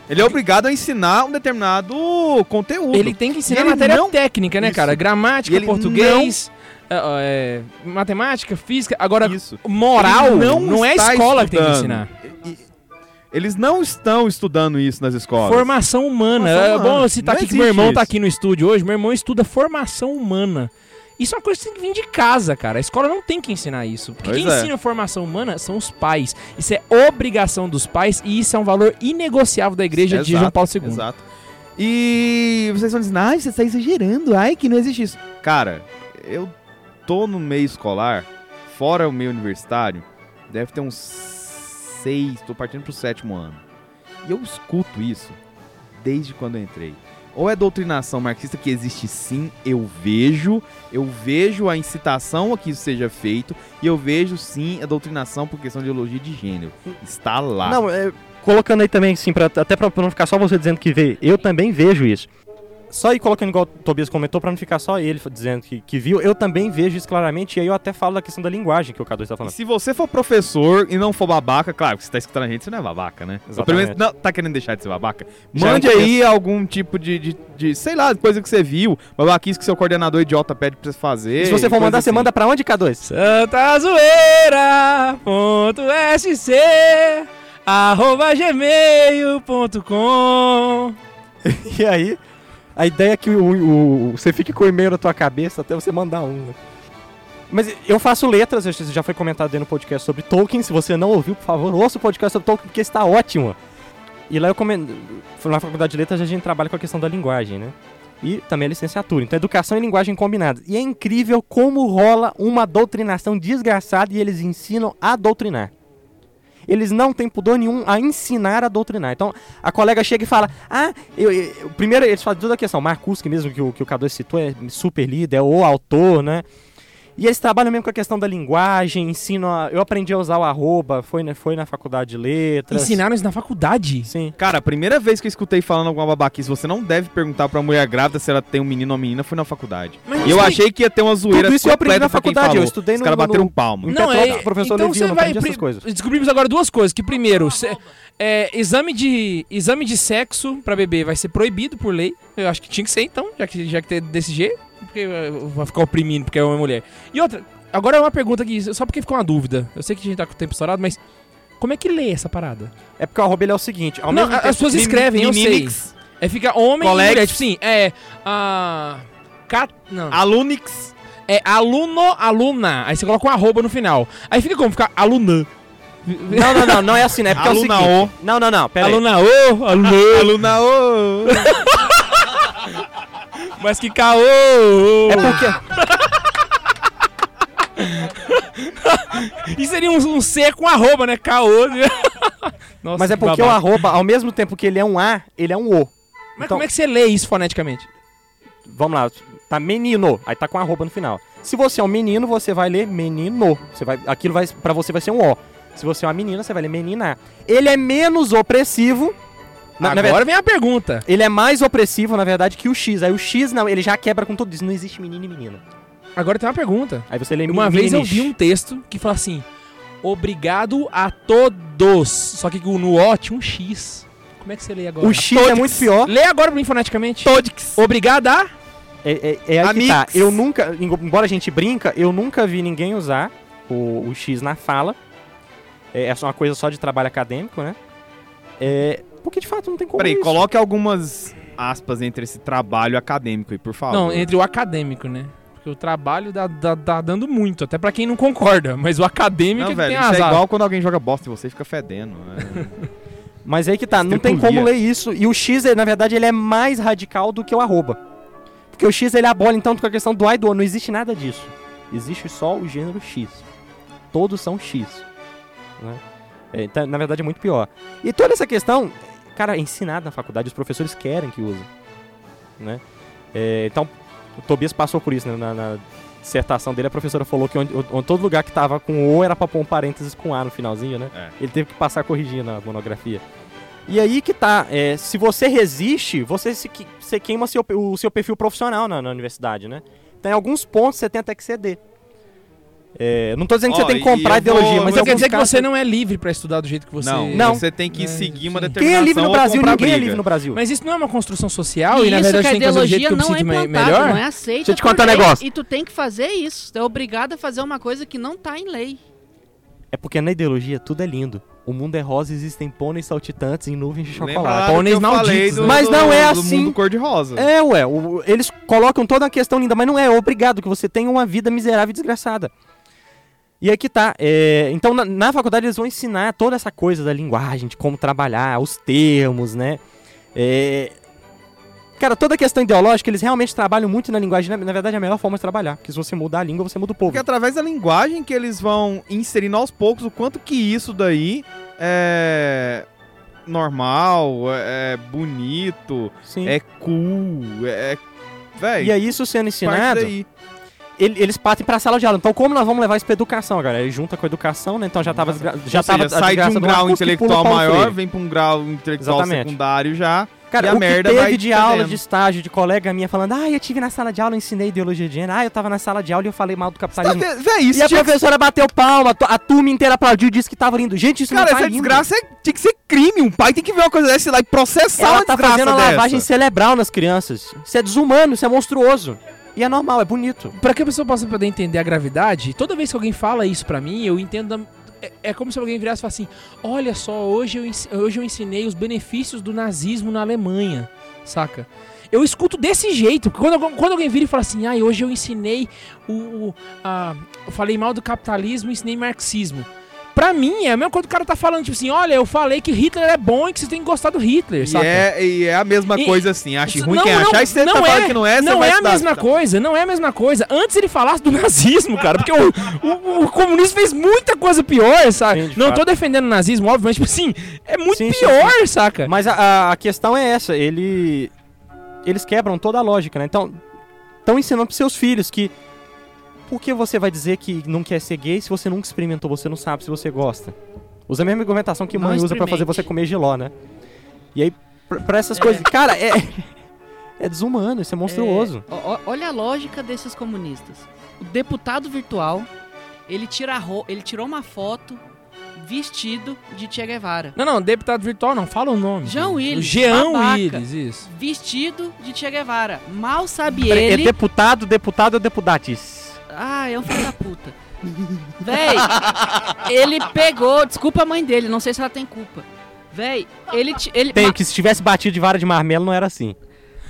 Ele é obrigado a ensinar um determinado conteúdo. Ele tem que ensinar matéria não- técnica, né, Isso. cara? Gramática, português, é, é, matemática, física. Agora, Isso. moral Ele não, não é a está escola que tem que estudando. ensinar. Eles não estão estudando isso nas escolas. Formação humana. Formação é humana. bom eu citar Não aqui que meu irmão tá isso. aqui no estúdio hoje. Meu irmão estuda formação humana. Isso é uma coisa que tem que vir de casa, cara. A escola não tem que ensinar isso. Porque Pois quem é. ensina formação humana são os pais. Isso é obrigação dos pais e isso é um valor inegociável da igreja de Exato, João Paulo II. Exato. E vocês estão dizendo, ai, você está exagerando, ai, que não existe isso. Cara, eu tô no meio escolar, fora o meio universitário, deve ter uns seis, tô partindo pro sétimo ano. E eu escuto isso desde quando eu entrei. Ou é doutrinação marxista que existe sim, eu vejo, eu vejo a incitação a que isso seja feito, e eu vejo sim a doutrinação por questão de ideologia de gênero. Está lá. Não, é, colocando aí também, assim, pra, até pra não ficar só você dizendo que vê, eu também vejo isso. Só ir colocando igual o Tobias comentou, pra não ficar só ele dizendo que, que viu, eu também vejo isso claramente, e aí eu até falo da questão da linguagem que o K2 tá E falando. se você for professor e não for babaca, claro, que você tá escutando a gente, você não é babaca, né? Ou pelo menos Exatamente. não, tá querendo deixar de ser babaca? Já Mande aí algum tipo de, de, de, sei lá, coisa que você viu, babaquice que seu coordenador idiota pede pra você fazer. E se você for mandar, você assim. manda pra onde, K2? santazoeira.sc arroba gmail.com *laughs* E aí, a ideia é que o, o- você fique com o e-mail na tua cabeça até você mandar um. né? Mas eu faço letras, já foi comentado aí no podcast sobre Tolkien. Se você não ouviu, por favor, ouça o podcast sobre Tolkien, porque está ótimo. E lá eu comento. Na faculdade de letras a gente trabalha com a questão da linguagem, né? E também a licenciatura. Então, educação e linguagem combinadas. E é incrível como rola uma doutrinação desgraçada e eles ensinam a doutrinar. Eles não têm pudor nenhum a ensinar a doutrinar. Então, a colega chega e fala: Ah, eu, eu- primeiro eles fazem toda a questão. Marcusque mesmo, que o, que o K2 citou, é super líder, é o autor, né? E eles trabalham mesmo com a questão da linguagem, ensinam a, Eu aprendi a usar o arroba, foi, na- foi na faculdade de letras. Ensinaram isso na faculdade? Sim. Cara, a primeira vez que eu escutei falando alguma babaquice, você não deve perguntar pra mulher grávida se ela tem um menino ou uma menina, foi na faculdade. Mas E eu achei que ia ter uma zoeira Tudo isso eu aprendi na faculdade, eu estudei Os no- caras no- bateram um palmo. Não, é, o professor então Levi, você eu não vai aprendi essas coisas. Descobrimos agora duas coisas. Que primeiro, cê- é, exame de exame de sexo pra bebê vai ser proibido por lei. Eu acho que tinha que ser então, já que já que tem desse jeito, porque eh, vai ficar oprimindo porque é homem e mulher. E outra, agora é uma pergunta aqui, só porque ficou uma dúvida. Eu sei que a gente tá com o tempo estourado, mas como é que lê essa parada? É porque o arroba é o seguinte: ao Não, mesmo a- tempo- as pessoas escrevem, eu sei. É fica homem Colex. e mulher, tipo assim, é a cat, não. Alunix. É aluno, aluna. Aí você coloca um arroba no final. Aí fica como? Fica alunã. Não, não, não, não é assim, né? É porque é o Aluna seguinte. Não, não, não, pera aí. Aluna ô, alunã. *laughs* Aluna ô. Mas que caô! É porque. *laughs* E seria um, um C com arroba, né? Caô. *laughs* Nossa, Mas é que porque o arroba, ao mesmo tempo que ele é um A, ele é um O. Mas então- como é que você lê isso foneticamente? Vamos lá, tá menino, aí tá com arroba no final. Se você é um menino, você vai ler menino. Você vai, aquilo vai, pra você vai ser um O. Se você é uma menina, você vai ler menina. Ele é menos opressivo. Na, na Agora verdade, vem a pergunta. ele é mais opressivo, na verdade, que o X. Aí o X, não, ele já quebra com tudo isso. Não existe menino e menina. Agora tem uma pergunta. Aí você lê Uma vez eu vi um texto que fala assim: Obrigado a todos. Só que no O tinha um X. Como é que você lê agora? O X é muito pior. Lê agora pra mim foneticamente. Todix. Obrigado a. É, é, é aí que tá. Eu nunca, embora a gente brinca, eu nunca vi ninguém usar o, o X na fala. É, é só uma coisa só de trabalho acadêmico, né? É, porque de fato não tem como Peraí, isso. coloque algumas aspas entre esse trabalho acadêmico aí, por favor. Não, entre o acadêmico, né? Porque o trabalho dá, dá, dá dando muito, até pra quem não concorda. Mas o acadêmico Não, é que velho, tem isso é azar. igual quando alguém joga bosta e você fica fedendo. né? *laughs* Mas aí que tá, não tem como ler isso. E o X, na verdade, ele é mais radical do que o arroba. Porque o X, ele abola, então, com a questão do A e do O. Não existe nada disso. Existe só o gênero X. Todos são X. Né? É, então, na verdade, é muito pior. E toda essa questão, cara, é ensinado na faculdade. Os professores querem que use. Né? É, então, o Tobias passou por isso, né? Na, na dissertação dele, a professora falou que onde, onde todo lugar que tava com O era pra pôr um parênteses com A no finalzinho, né? É. Ele teve que passar corrigindo na monografia. E aí que tá, é, se você resiste, você, se, você queima seu, o seu perfil profissional na, na universidade, né? Tem alguns pontos que você tem até que ceder. É, não tô dizendo que Ó, você tem que e comprar eu ideologia, vou- mas em quer alguns dizer que casos- você não é livre pra estudar do jeito que você... Não, Não. você tem que É, seguir uma determinação Quem é livre no ou Brasil? comprar Ninguém é briga. livre no Brasil. Mas isso não é uma construção social e, E na isso verdade que a tem que fazer do jeito ideologia que eu me não é sinto me- implantada, melhor? não é aceita Deixa eu te por contar um lei, negócio. E tu tem que fazer isso. Tu é obrigado a fazer uma coisa que não tá em lei. É porque na ideologia tudo é lindo. O mundo é rosa, existem pôneis saltitantes em nuvens de Lembra chocolate. lá do Pôneis que eu falei malditos, do- né? Mas não é do assim. mundo cor-de-rosa. É, ué, o- eles colocam toda uma questão linda, mas não é, é obrigado que você tenha uma vida miserável e desgraçada. E aí que tá, é, então na, na faculdade eles vão ensinar toda essa coisa da linguagem, de como trabalhar, os termos, né? É, Cara, toda questão ideológica, eles realmente trabalham muito na linguagem. Na, na verdade, é a melhor forma de trabalhar. Porque se você mudar a língua, você muda o povo. Porque através da linguagem que eles vão inserindo aos poucos o quanto que isso daí é normal, é bonito, Sim. é cool, é. Véi, E aí, isso sendo ensinado. Ele- eles partem pra sala de aula. Então, como nós vamos levar isso pra educação, galera? Ele junta com a educação, né? Então já tava, desgra- já Ou tava sai de um grau intelectual maior, vem pra um grau intelectual Exatamente. secundário já. Cara, E a o merda que teve de aula, fedendo. de estágio, de colega minha falando, ah, eu tive na sala de aula, eu ensinei ideologia de gênero, ah, eu tava na sala de aula e eu falei mal do capitalismo. Tá, véi, isso E a tinha que- professora bateu palma, a tu- a turma inteira aplaudiu e disse que tava lindo. Gente, isso Cara, não tá essa lindo. desgraça é- tinha que ser crime. Um pai tem que ver uma coisa dessa lá e processar Ela uma tá fazendo uma lavagem cerebral nas crianças. Isso é desumano, isso é monstruoso. E é normal, é bonito. Pra que a pessoa possa poder entender a gravidade, toda vez que alguém fala isso pra mim, eu entendo. É, é como se alguém virasse e falasse assim: Olha só, hoje eu, hoje eu ensinei os benefícios do nazismo na Alemanha, saca? Eu escuto desse jeito, quando, quando alguém vira e fala assim: Ah, hoje eu ensinei o. o- a- eu falei mal do capitalismo e ensinei marxismo. Pra mim, é a mesma coisa que o cara tá falando, tipo assim: Olha, eu falei que Hitler é bom e que você tem que gostar do Hitler, E saca? é, e é a mesma E- coisa assim. Acha Isso- ruim não, quem não, achar. E você não tá é, falando que não é, Não é a estudar. mesma coisa, não é a mesma coisa. Antes ele falasse do *laughs* nazismo, cara, porque o, o, o comunismo fez muita coisa pior, sabe? Sim, não fato. tô defendendo o nazismo, óbvio, mas tipo assim, é muito Sim, sim, pior, saca? Mas a- a, a questão é essa, ele. Eles quebram toda a lógica, né? Então, estão ensinando pros seus filhos que. Por que você vai dizer que não quer ser gay se você nunca experimentou, você não sabe se você gosta? Usa a mesma argumentação que Não mãe usa pra fazer você comer giló, né? E aí, pra, pra essas coisas. Cara, é. É desumano, isso é monstruoso. É, ó- olha a lógica desses comunistas. O deputado virtual, ele, tira ele tirou uma foto vestido de Che Guevara. Não, não, deputado virtual não, fala o nome. Jean Willis, Jean babaca. Willis, isso. Vestido de Che Guevara. Mal sabe Peraí, ele. É deputado, deputado ou deputatis? Ah, é um filho da puta. Véi, ele pegou. Desculpa a mãe dele, não sei se ela tem culpa. Véi, ele. ele Tem, que se tivesse batido de vara de marmelo não era assim.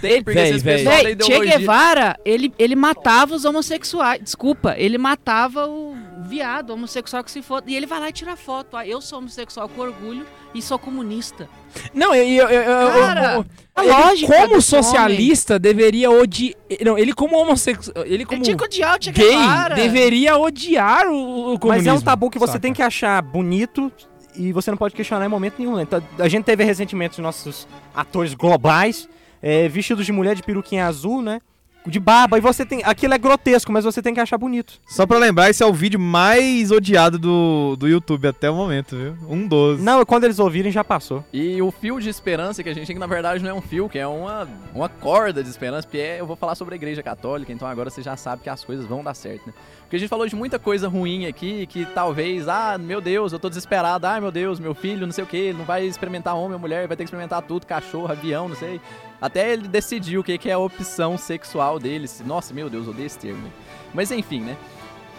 Tem, porque Véi, véi. Véi, Che. Guevara, ele, ele matava os homossexuais. Desculpa, ele matava o viado, homossexual que se for. E ele vai lá e tira foto. Ah, eu sou homossexual com orgulho e sou comunista. Não, eu, eu, eu, eu- Cara, eu- a ele, lógica como socialista deveria odiar, não, ele como homossexual, ele Ele como tinha que odiar gay deveria odiar o, o comunismo. Mas é um tabu que você saca? tem que achar bonito e você não pode questionar em momento nenhum. né? Então, a gente teve recentemente os nossos atores globais é, vestidos de mulher de peruquinha azul, né? De barba, e você tem. Aquilo é grotesco, mas você tem que achar bonito. Só pra lembrar, esse é o vídeo mais odiado do, do YouTube até o momento, viu? Um dos. Não, quando eles ouvirem já passou. E o fio de esperança que a gente tem, que na verdade não é um fio, que é uma, uma corda de esperança, porque é, eu vou falar sobre a igreja católica, então agora você já sabe que as coisas vão dar certo, né? Porque a gente falou de muita coisa ruim aqui, que talvez, ah, meu Deus, eu tô desesperado, ah, meu Deus, meu filho, não sei o que, ele não vai experimentar homem ou mulher, vai ter que experimentar tudo, cachorro, avião, não sei. Até ele decidir o que, é a opção sexual dele. Nossa, meu Deus, eu odeio esse termo. Mas enfim, né?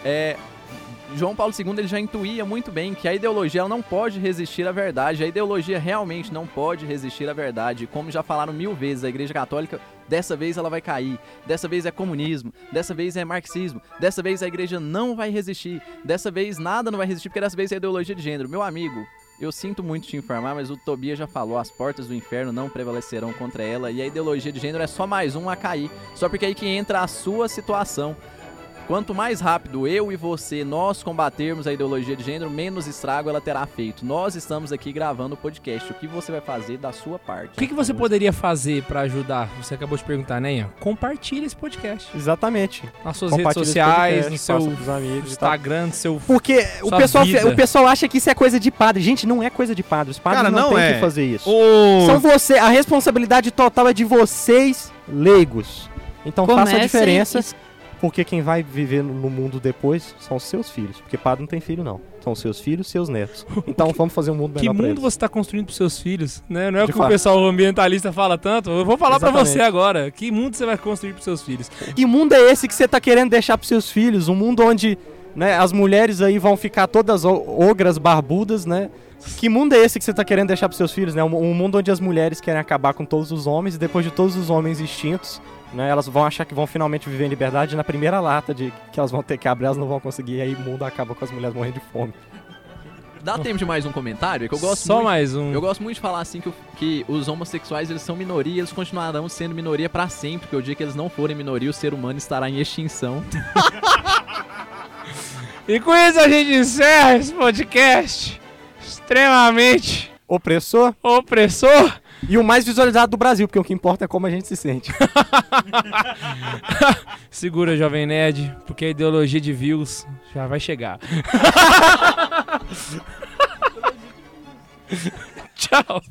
É, João Paulo II ele já intuía muito bem que a ideologia não pode resistir à verdade. A ideologia realmente não pode resistir à verdade. Como já falaram mil vezes, a Igreja Católica, dessa vez ela vai cair. Dessa vez é comunismo. Dessa vez é marxismo. Dessa vez a Igreja não vai resistir. Dessa vez nada não vai resistir, porque dessa vez é ideologia de gênero. Meu amigo, eu sinto muito te informar, mas o Tobias já falou: as portas do inferno não prevalecerão contra ela. E a ideologia de gênero é só mais um a cair. Só porque é aí que entra a sua situação. Quanto mais rápido eu e você, nós combatermos a ideologia de gênero, menos estrago ela terá feito. Nós estamos aqui gravando o podcast. O que você vai fazer da sua parte? O que, que você poderia fazer pra ajudar? Você acabou de perguntar, né, Ian? Compartilha esse podcast. Exatamente. Nas suas redes sociais, podcast, no seu amigos. Instagram, no seu... Porque o pessoal, vida. o pessoal acha que isso é coisa de padre. Gente, não é coisa de padre. Os padres Cara, não, não têm é. que fazer isso. O... São você, a responsabilidade total é de vocês, leigos. Então faça a Comecem diferença, porque quem vai viver no mundo depois são os seus filhos. Porque padre não tem filho, não. São seus filhos, seus netos. Então *laughs* vamos fazer um mundo Que melhor pra mundo você tá construindo pros seus filhos, né? Não é o que o fato. pessoal ambientalista fala tanto. Eu vou falar Exatamente. você agora. Que mundo você vai construir pros seus filhos? Que mundo é esse que você tá querendo deixar pros seus filhos? Um mundo onde né, as mulheres aí vão ficar todas o- ogras barbudas, né? Que mundo é esse que você tá querendo deixar pros seus filhos, né? Um, um mundo onde as mulheres querem acabar com todos os homens e depois de todos os homens extintos, né? Elas vão achar que vão finalmente viver em liberdade na primeira lata de que elas vão ter que abrir, elas não vão conseguir e aí o mundo acaba com as mulheres morrendo de fome. Dá tempo de mais um comentário? É que eu gosto Só muito, mais um. Eu gosto muito de falar assim que, que os homossexuais eles são minoria, eles continuarão sendo minoria pra sempre, porque o dia que eles não forem minoria, o ser humano estará em extinção. *laughs* E com isso a gente encerra esse podcast extremamente Opressor opressor. E o mais visualizado do Brasil, porque o que importa é como a gente se sente. *laughs* Segura, Jovem Nerd, porque a ideologia de views já vai chegar. *laughs* Tchau.